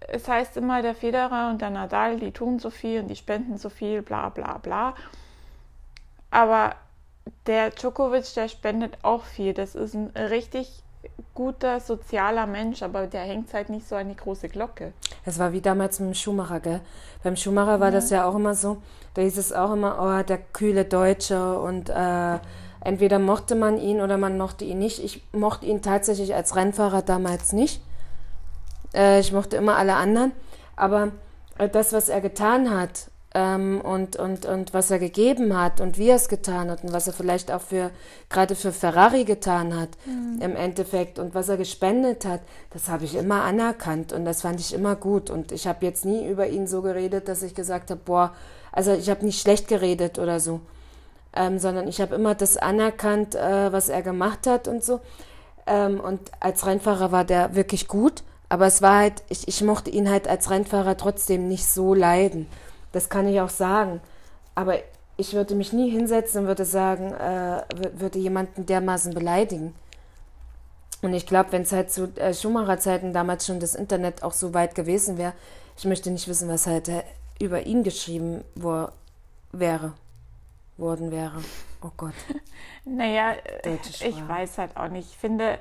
es heißt immer, der Federer und der Nadal, die tun so viel und die spenden so viel, bla bla bla. Aber der Djokovic, der spendet auch viel. Das ist ein richtig guter, sozialer Mensch, aber der hängt halt nicht so an die große Glocke. Es war wie damals mit dem Schumacher, gell? Beim Schumacher war ja. das ja auch immer so. Da hieß es auch immer, oh, der kühle Deutsche und äh, entweder mochte man ihn oder man mochte ihn nicht. Ich mochte ihn tatsächlich als Rennfahrer damals nicht. Äh, ich mochte immer alle anderen. Aber äh, das, was er getan hat, ähm, und, und, und was er gegeben hat und wie er es getan hat und was er vielleicht auch für gerade für Ferrari getan hat mhm. im Endeffekt und was er gespendet hat, das habe ich immer anerkannt und das fand ich immer gut und ich habe jetzt nie über ihn so geredet, dass ich gesagt habe, boah, also ich habe nicht schlecht geredet oder so, ähm, sondern ich habe immer das anerkannt, äh, was er gemacht hat und so ähm, und als Rennfahrer war der wirklich gut, aber es war halt, ich, ich mochte ihn halt als Rennfahrer trotzdem nicht so leiden. Das kann ich auch sagen. Aber ich würde mich nie hinsetzen und würde sagen, äh, würde jemanden dermaßen beleidigen. Und ich glaube, wenn es halt zu äh, Schumacher-Zeiten damals schon das Internet auch so weit gewesen wäre, ich möchte nicht wissen, was halt äh, über ihn geschrieben wo, wäre, worden wäre. Oh Gott. naja, ich weiß halt auch nicht. Ich finde,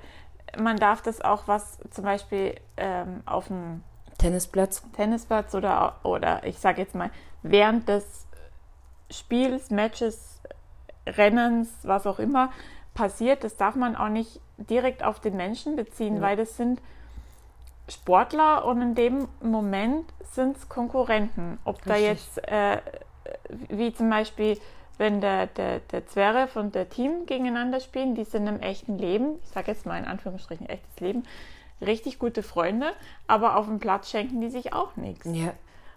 man darf das auch, was zum Beispiel ähm, auf dem Tennisplatz. Tennisplatz oder, oder ich sage jetzt mal, während des Spiels, Matches, Rennens, was auch immer passiert, das darf man auch nicht direkt auf den Menschen beziehen, ja. weil das sind Sportler und in dem Moment sind es Konkurrenten. Ob Richtig. da jetzt, äh, wie zum Beispiel, wenn der, der, der Zverev und der Team gegeneinander spielen, die sind im echten Leben, ich sage jetzt mal in Anführungsstrichen echtes Leben, richtig gute Freunde, aber auf dem Platz schenken die sich auch nichts. Ja.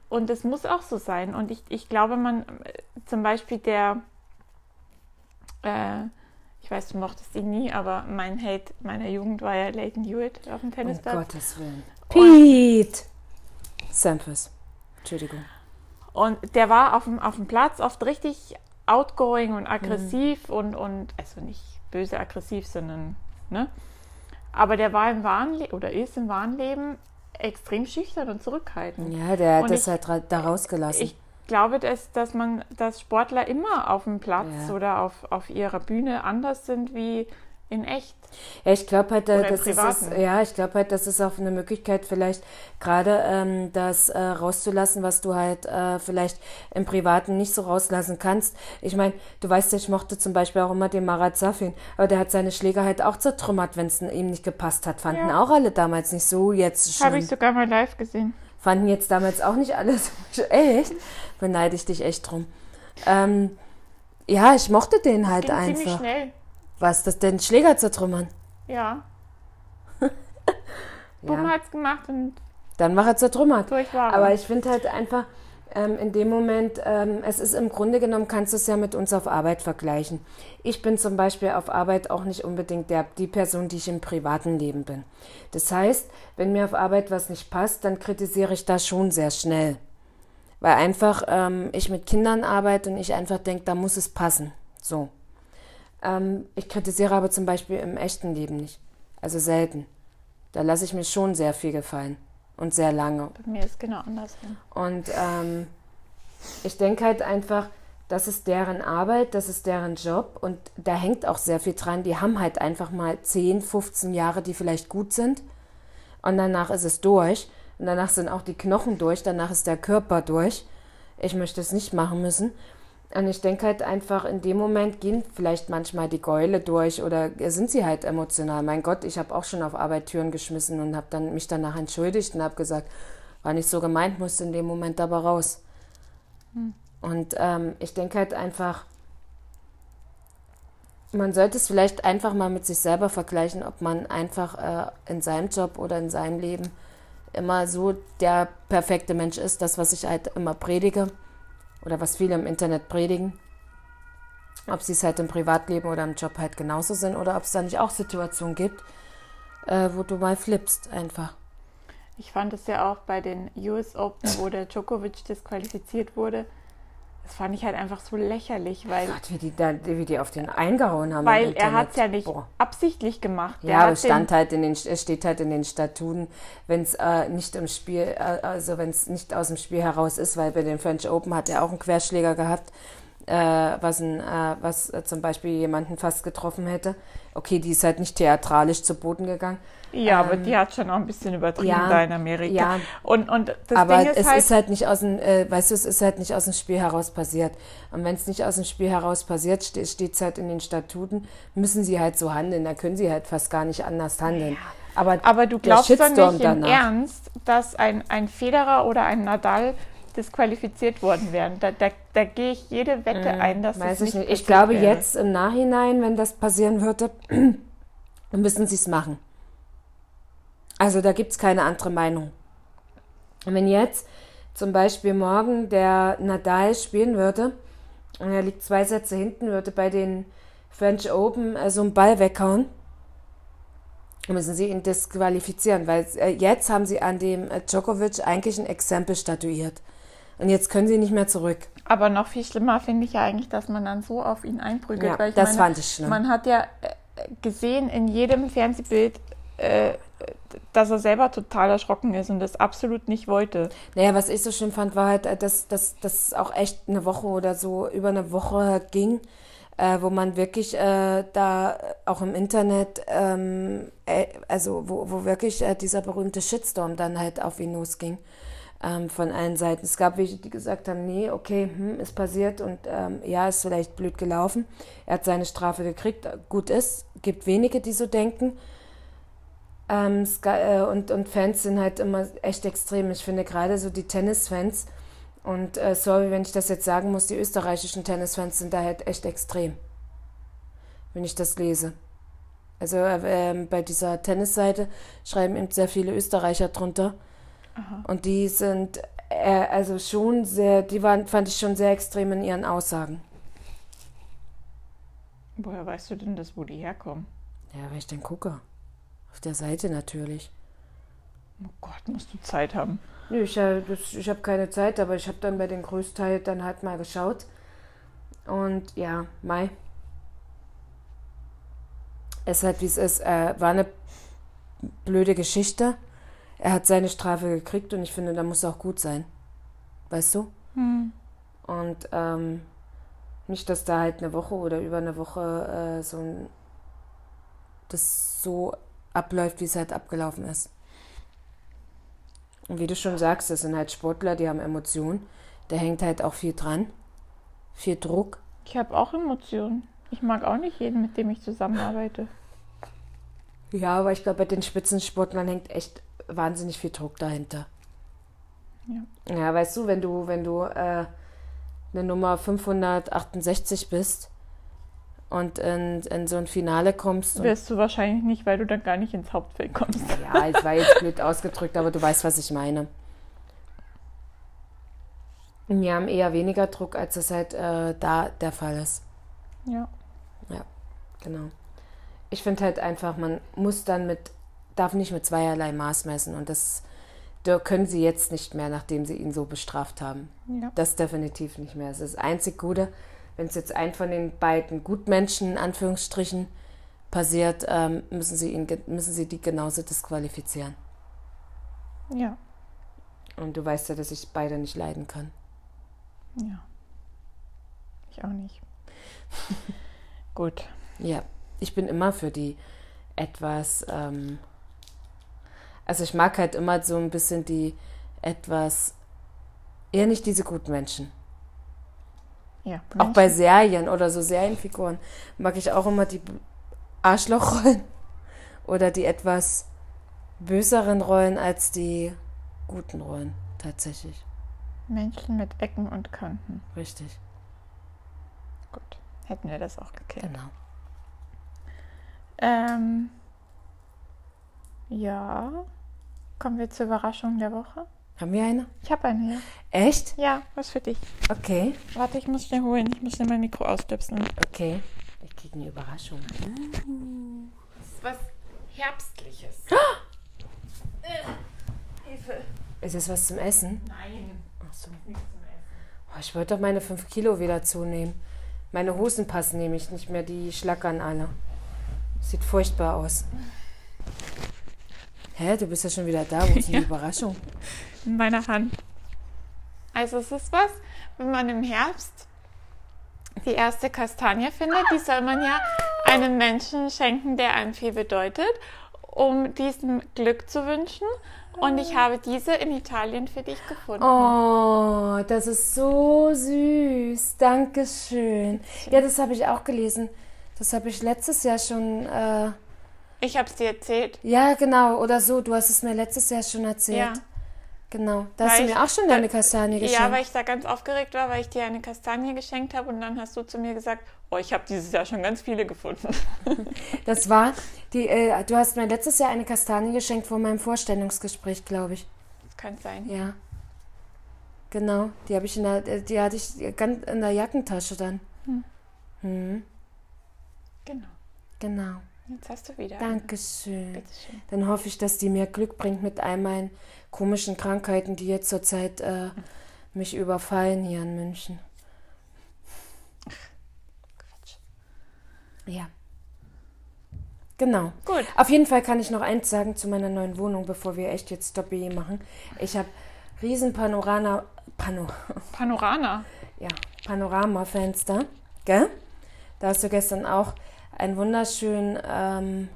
Und das muss auch so sein. Und ich, ich glaube, man, zum Beispiel der, äh, ich weiß, du mochtest ihn nie, aber mein Hate meiner Jugend war ja Leighton Hewitt auf dem Tennisplatz. Um Gottes Willen. Pete! Samples. Entschuldigung. Und der war auf dem, auf dem Platz oft richtig outgoing und aggressiv mhm. und, und, also nicht böse aggressiv, sondern, ne? Aber der war im wahren Leben oder ist im wahren Leben extrem schüchtern und zurückhaltend. Ja, der hat und das ich, halt da rausgelassen. Ich glaube, dass, dass man, dass Sportler immer auf dem Platz ja. oder auf, auf ihrer Bühne anders sind wie in echt. Ja, ich glaube halt, äh, das ist, ja, ich glaube halt, das ist auch eine Möglichkeit, vielleicht gerade ähm, das äh, rauszulassen, was du halt äh, vielleicht im Privaten nicht so rauslassen kannst. Ich meine, du weißt ja, ich mochte zum Beispiel auch immer den Marat Safin, aber der hat seine Schläger halt auch zertrümmert, wenn es ihm nicht gepasst hat. Fanden ja. auch alle damals nicht so jetzt schon. Habe ich sogar mal live gesehen. Fanden jetzt damals auch nicht alle so echt. Beneide ich dich echt drum. Ähm, ja, ich mochte den halt einfach. Ziemlich schnell. Was, das den Schläger zertrümmern? Ja. Bumm ja. hat's gemacht und. Dann war er zertrümmert. Durch war Aber ich finde halt einfach, ähm, in dem Moment, ähm, es ist im Grunde genommen, kannst du es ja mit uns auf Arbeit vergleichen. Ich bin zum Beispiel auf Arbeit auch nicht unbedingt der, die Person, die ich im privaten Leben bin. Das heißt, wenn mir auf Arbeit was nicht passt, dann kritisiere ich das schon sehr schnell. Weil einfach ähm, ich mit Kindern arbeite und ich einfach denke, da muss es passen. So. Ähm, ich kritisiere aber zum Beispiel im echten Leben nicht. Also selten. Da lasse ich mir schon sehr viel gefallen und sehr lange. Bei mir ist genau andersrum. Und ähm, ich denke halt einfach, das ist deren Arbeit, das ist deren Job und da hängt auch sehr viel dran. Die haben halt einfach mal 10, 15 Jahre, die vielleicht gut sind und danach ist es durch und danach sind auch die Knochen durch, danach ist der Körper durch. Ich möchte es nicht machen müssen. Und ich denke halt einfach, in dem Moment gehen vielleicht manchmal die Gäule durch oder sind sie halt emotional. Mein Gott, ich habe auch schon auf Arbeit Türen geschmissen und habe dann mich danach entschuldigt und habe gesagt, war nicht so gemeint, musste in dem Moment aber raus. Hm. Und ähm, ich denke halt einfach, man sollte es vielleicht einfach mal mit sich selber vergleichen, ob man einfach äh, in seinem Job oder in seinem Leben immer so der perfekte Mensch ist, das, was ich halt immer predige oder was viele im Internet predigen. Ob sie es halt im Privatleben oder im Job halt genauso sind oder ob es da nicht auch Situationen gibt, äh, wo du mal flippst einfach. Ich fand es ja auch bei den US Open, wo der Djokovic disqualifiziert wurde. Das fand ich halt einfach so lächerlich, weil. Gott, wie die, da, wie die auf den eingehauen haben. Weil er hat es ja nicht Boah. absichtlich gemacht. Der ja, aber stand halt in den, steht halt in den Statuten, wenn es äh, nicht im Spiel, äh, also wenn es nicht aus dem Spiel heraus ist, weil bei den French Open hat er auch einen Querschläger gehabt, äh, was, ein, äh, was zum Beispiel jemanden fast getroffen hätte. Okay, die ist halt nicht theatralisch zu Boden gegangen. Ja, ähm, aber die hat schon auch ein bisschen übertrieben ja, da in Amerika. Ja, und, und das aber Ding ist es halt, ist halt nicht aus dem, äh, weißt du, es ist halt nicht aus dem Spiel heraus passiert. Und wenn es nicht aus dem Spiel heraus passiert, steht es halt in den Statuten, müssen sie halt so handeln. Da können sie halt fast gar nicht anders handeln. Ja. Aber, aber du glaubst doch nicht im Ernst, dass ein, ein Federer oder ein Nadal disqualifiziert worden wären. Da, da, da gehe ich jede Wette mhm, ein, dass weiß das nicht ich nicht. Ich glaube wäre. jetzt im Nachhinein, wenn das passieren würde, dann müssen sie es machen. Also da gibt es keine andere Meinung. Und wenn jetzt zum Beispiel morgen der Nadal spielen würde und er liegt zwei Sätze hinten, würde bei den French Open so einen Ball weghauen, müssen sie ihn disqualifizieren, weil äh, jetzt haben sie an dem äh, Djokovic eigentlich ein Exempel statuiert. Und jetzt können sie nicht mehr zurück. Aber noch viel schlimmer finde ich ja eigentlich, dass man dann so auf ihn einprügelt. Ja, das meine, fand ich schlimm. Man hat ja gesehen in jedem Fernsehbild, äh, dass er selber total erschrocken ist und das absolut nicht wollte. Naja, was ich so schlimm fand, war halt, dass das auch echt eine Woche oder so über eine Woche ging, äh, wo man wirklich äh, da auch im Internet, ähm, äh, also wo, wo wirklich äh, dieser berühmte Shitstorm dann halt auf ihn losging. Ähm, von allen Seiten. Es gab welche, die gesagt haben, nee, okay, hm, ist passiert und ähm, ja, ist vielleicht blöd gelaufen. Er hat seine Strafe gekriegt, gut ist. Gibt wenige, die so denken. Ähm, äh, und, und Fans sind halt immer echt extrem. Ich finde gerade so die Tennisfans, und äh, sorry, wenn ich das jetzt sagen muss, die österreichischen Tennisfans sind da halt echt extrem, wenn ich das lese. Also äh, ähm, bei dieser Tennisseite schreiben eben sehr viele Österreicher drunter. Aha. Und die sind äh, also schon sehr, die waren, fand ich schon sehr extrem in ihren Aussagen. Woher weißt du denn das, wo die herkommen? Ja, weil ich dann gucke. Auf der Seite natürlich. Oh Gott, musst du Zeit haben. Nö, ich, ich habe keine Zeit, aber ich habe dann bei den Größteil dann halt mal geschaut. Und ja, Mai. Es halt wie es ist. Äh, war eine blöde Geschichte. Er hat seine Strafe gekriegt und ich finde, da muss auch gut sein. Weißt du? Hm. Und ähm, nicht, dass da halt eine Woche oder über eine Woche äh, so ein das so abläuft, wie es halt abgelaufen ist. Und wie du schon sagst, das sind halt Sportler, die haben Emotionen. Da hängt halt auch viel dran. Viel Druck. Ich habe auch Emotionen. Ich mag auch nicht jeden, mit dem ich zusammenarbeite. Ja, aber ich glaube, bei den Spitzensportlern hängt echt wahnsinnig viel Druck dahinter. Ja. Ja, weißt du, wenn du, wenn du äh, eine Nummer 568 bist, und in, in so ein Finale kommst. Wirst du wahrscheinlich nicht, weil du dann gar nicht ins Hauptfeld kommst. Ja, es war jetzt blöd ausgedrückt, aber du weißt, was ich meine. Wir haben eher weniger Druck, als es halt äh, da der Fall ist. Ja. Ja, genau. Ich finde halt einfach, man muss dann mit, darf nicht mit zweierlei Maß messen und das da können sie jetzt nicht mehr, nachdem sie ihn so bestraft haben. Ja. Das definitiv nicht mehr. Es ist das einzig Gute, wenn es jetzt ein von den beiden Gutmenschen, in Anführungsstrichen, passiert, ähm, müssen, sie ihn, müssen sie die genauso disqualifizieren. Ja. Und du weißt ja, dass ich beide nicht leiden kann. Ja. Ich auch nicht. Gut. Ja, ich bin immer für die etwas, ähm, also ich mag halt immer so ein bisschen die etwas, eher nicht diese Gutmenschen. Ja. Auch bei Serien oder so Serienfiguren mag ich auch immer die Arschlochrollen oder die etwas böseren Rollen als die guten Rollen, tatsächlich. Menschen mit Ecken und Kanten. Richtig, Gut. Hätten wir das auch geklärt. genau. Ähm, ja. Kommen wir zur Überraschung der Woche. Haben wir eine? Ich habe eine, ja. Echt? Ja, was für dich. Okay, Warte, ich muss schnell holen. Ich muss schnell mein Mikro ausstöpseln. okay. Ich kriege eine Überraschung. Was Herbstliches. Hilfe. Ist es was zum Essen? Nein. Ach so. Nichts zum Essen. Oh, ich wollte doch meine 5 Kilo wieder zunehmen. Meine Hosen passen nämlich nicht mehr, die schlackern alle. Sieht furchtbar aus. Hä, du bist ja schon wieder da. Wo ist denn Ja. die Überraschung? In meiner Hand. Also es ist was, wenn man im Herbst die erste Kastanie findet, die soll man ja einem Menschen schenken, der einem viel bedeutet, um diesem Glück zu wünschen. Und ich habe diese in Italien für dich gefunden. Oh, das ist so süß. Dankeschön. Ja, das habe ich auch gelesen. Das habe ich letztes Jahr schon. Äh, Ich habe es dir erzählt. ja, genau. Oder so. Du hast es mir letztes Jahr schon erzählt. Ja. Genau. Da hast Weil du ich- mir auch schon da- deine Kastanie geschenkt. Ja, weil ich da ganz aufgeregt war, weil ich dir eine Kastanie geschenkt habe und dann hast du zu mir gesagt, oh, ich habe dieses Jahr schon ganz viele gefunden. Das war, die, äh, du hast mir letztes Jahr eine Kastanie geschenkt vor meinem Vorstellungsgespräch, glaube ich. Das kann sein. Ja. Genau, die habe ich in der, äh, die hatte ich ganz in der Jackentasche dann. Hm. Genau. Genau. Jetzt hast du wieder. Dankeschön. Bitteschön. Dann hoffe ich, dass die mir Glück bringt mit all meinen komischen Krankheiten, die jetzt zurzeit äh, mich überfallen hier in München. Quatsch. Ja. Genau. Gut. Auf jeden Fall kann ich noch eins sagen zu meiner neuen Wohnung, bevor wir echt jetzt Stopp-BE machen. Ich habe riesen Panorama, Pano, Panorama. ja, Panoramafenster, gell? Da hast du gestern auch ein wunderschön, ähm,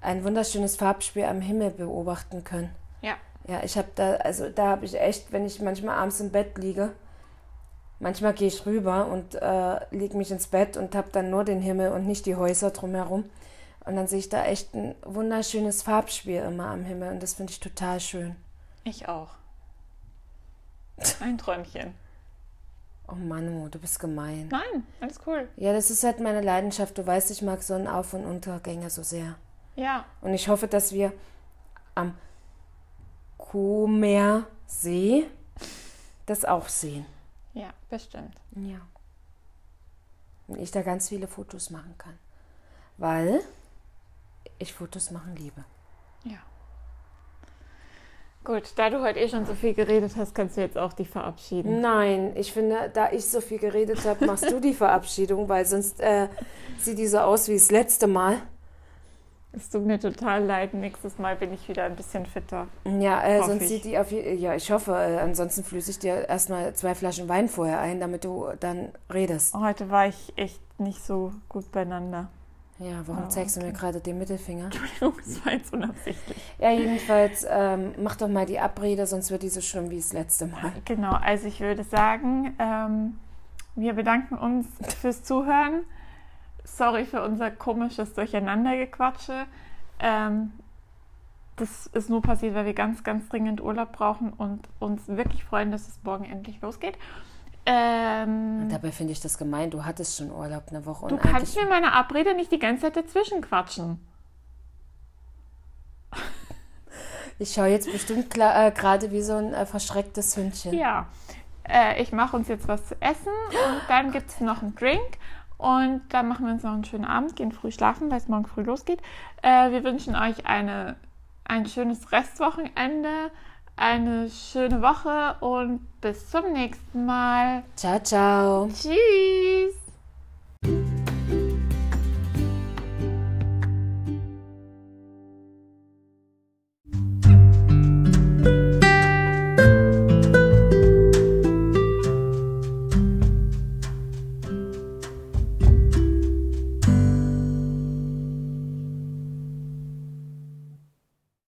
ein wunderschönes Farbspiel am Himmel beobachten können. Ja. Ja, ich habe da, also da habe ich echt, wenn ich manchmal abends im Bett liege, manchmal gehe ich rüber und äh, lege mich ins Bett und habe dann nur den Himmel und nicht die Häuser drumherum. Und dann sehe ich da echt ein wunderschönes Farbspiel immer am Himmel und das finde ich total schön. Ich auch. Ein Träumchen. Oh Manu, du bist gemein. Nein, alles cool. Ja, das ist halt meine Leidenschaft. Du weißt, ich mag Sonnenauf- und Untergänge so sehr. Ja. Und ich hoffe, dass wir am Comer See das auch sehen. Ja, bestimmt. Ja. Und ich da ganz viele Fotos machen kann. Weil ich Fotos machen liebe. Gut, da du heute eh schon so viel geredet hast, kannst du jetzt auch dich verabschieden. Nein, ich finde, da ich so viel geredet habe, machst du die Verabschiedung, weil sonst äh, sieht die so aus wie das letzte Mal. Es tut mir total leid. Nächstes Mal bin ich wieder ein bisschen fitter. Ja, äh, sonst ich. sieht die auf Ja, ich hoffe, äh, ansonsten flüsse ich dir erstmal zwei Flaschen Wein vorher ein, damit du dann redest. Heute war ich echt nicht so gut beieinander. Ja, warum Oh, zeigst du mir okay. gerade den Mittelfinger? Entschuldigung, das war jetzt unabsichtlich. Ja, jedenfalls, ähm, mach doch mal die Abrede, sonst wird die so schlimm wie das letzte Mal. Genau, also ich würde sagen, ähm, wir bedanken uns fürs Zuhören. Sorry für unser komisches Durcheinandergequatsche. Ähm, das ist nur passiert, weil wir ganz, ganz dringend Urlaub brauchen und uns wirklich freuen, dass es morgen endlich losgeht. Ähm, dabei finde ich das gemein. Du hattest schon Urlaub eine Woche. Du kannst mir meine Abrede nicht die ganze Zeit dazwischen quatschen. Ich schaue jetzt bestimmt äh, gerade wie so ein äh, verschrecktes Hündchen. Ja. Äh, ich mache uns jetzt was zu essen und dann oh gibt es noch einen Drink. Und dann machen wir uns noch einen schönen Abend, gehen früh schlafen, weil es morgen früh losgeht. Äh, wir wünschen euch eine, ein schönes Restwochenende eine schöne Woche und bis zum nächsten Mal. Ciao, ciao. Tschüss.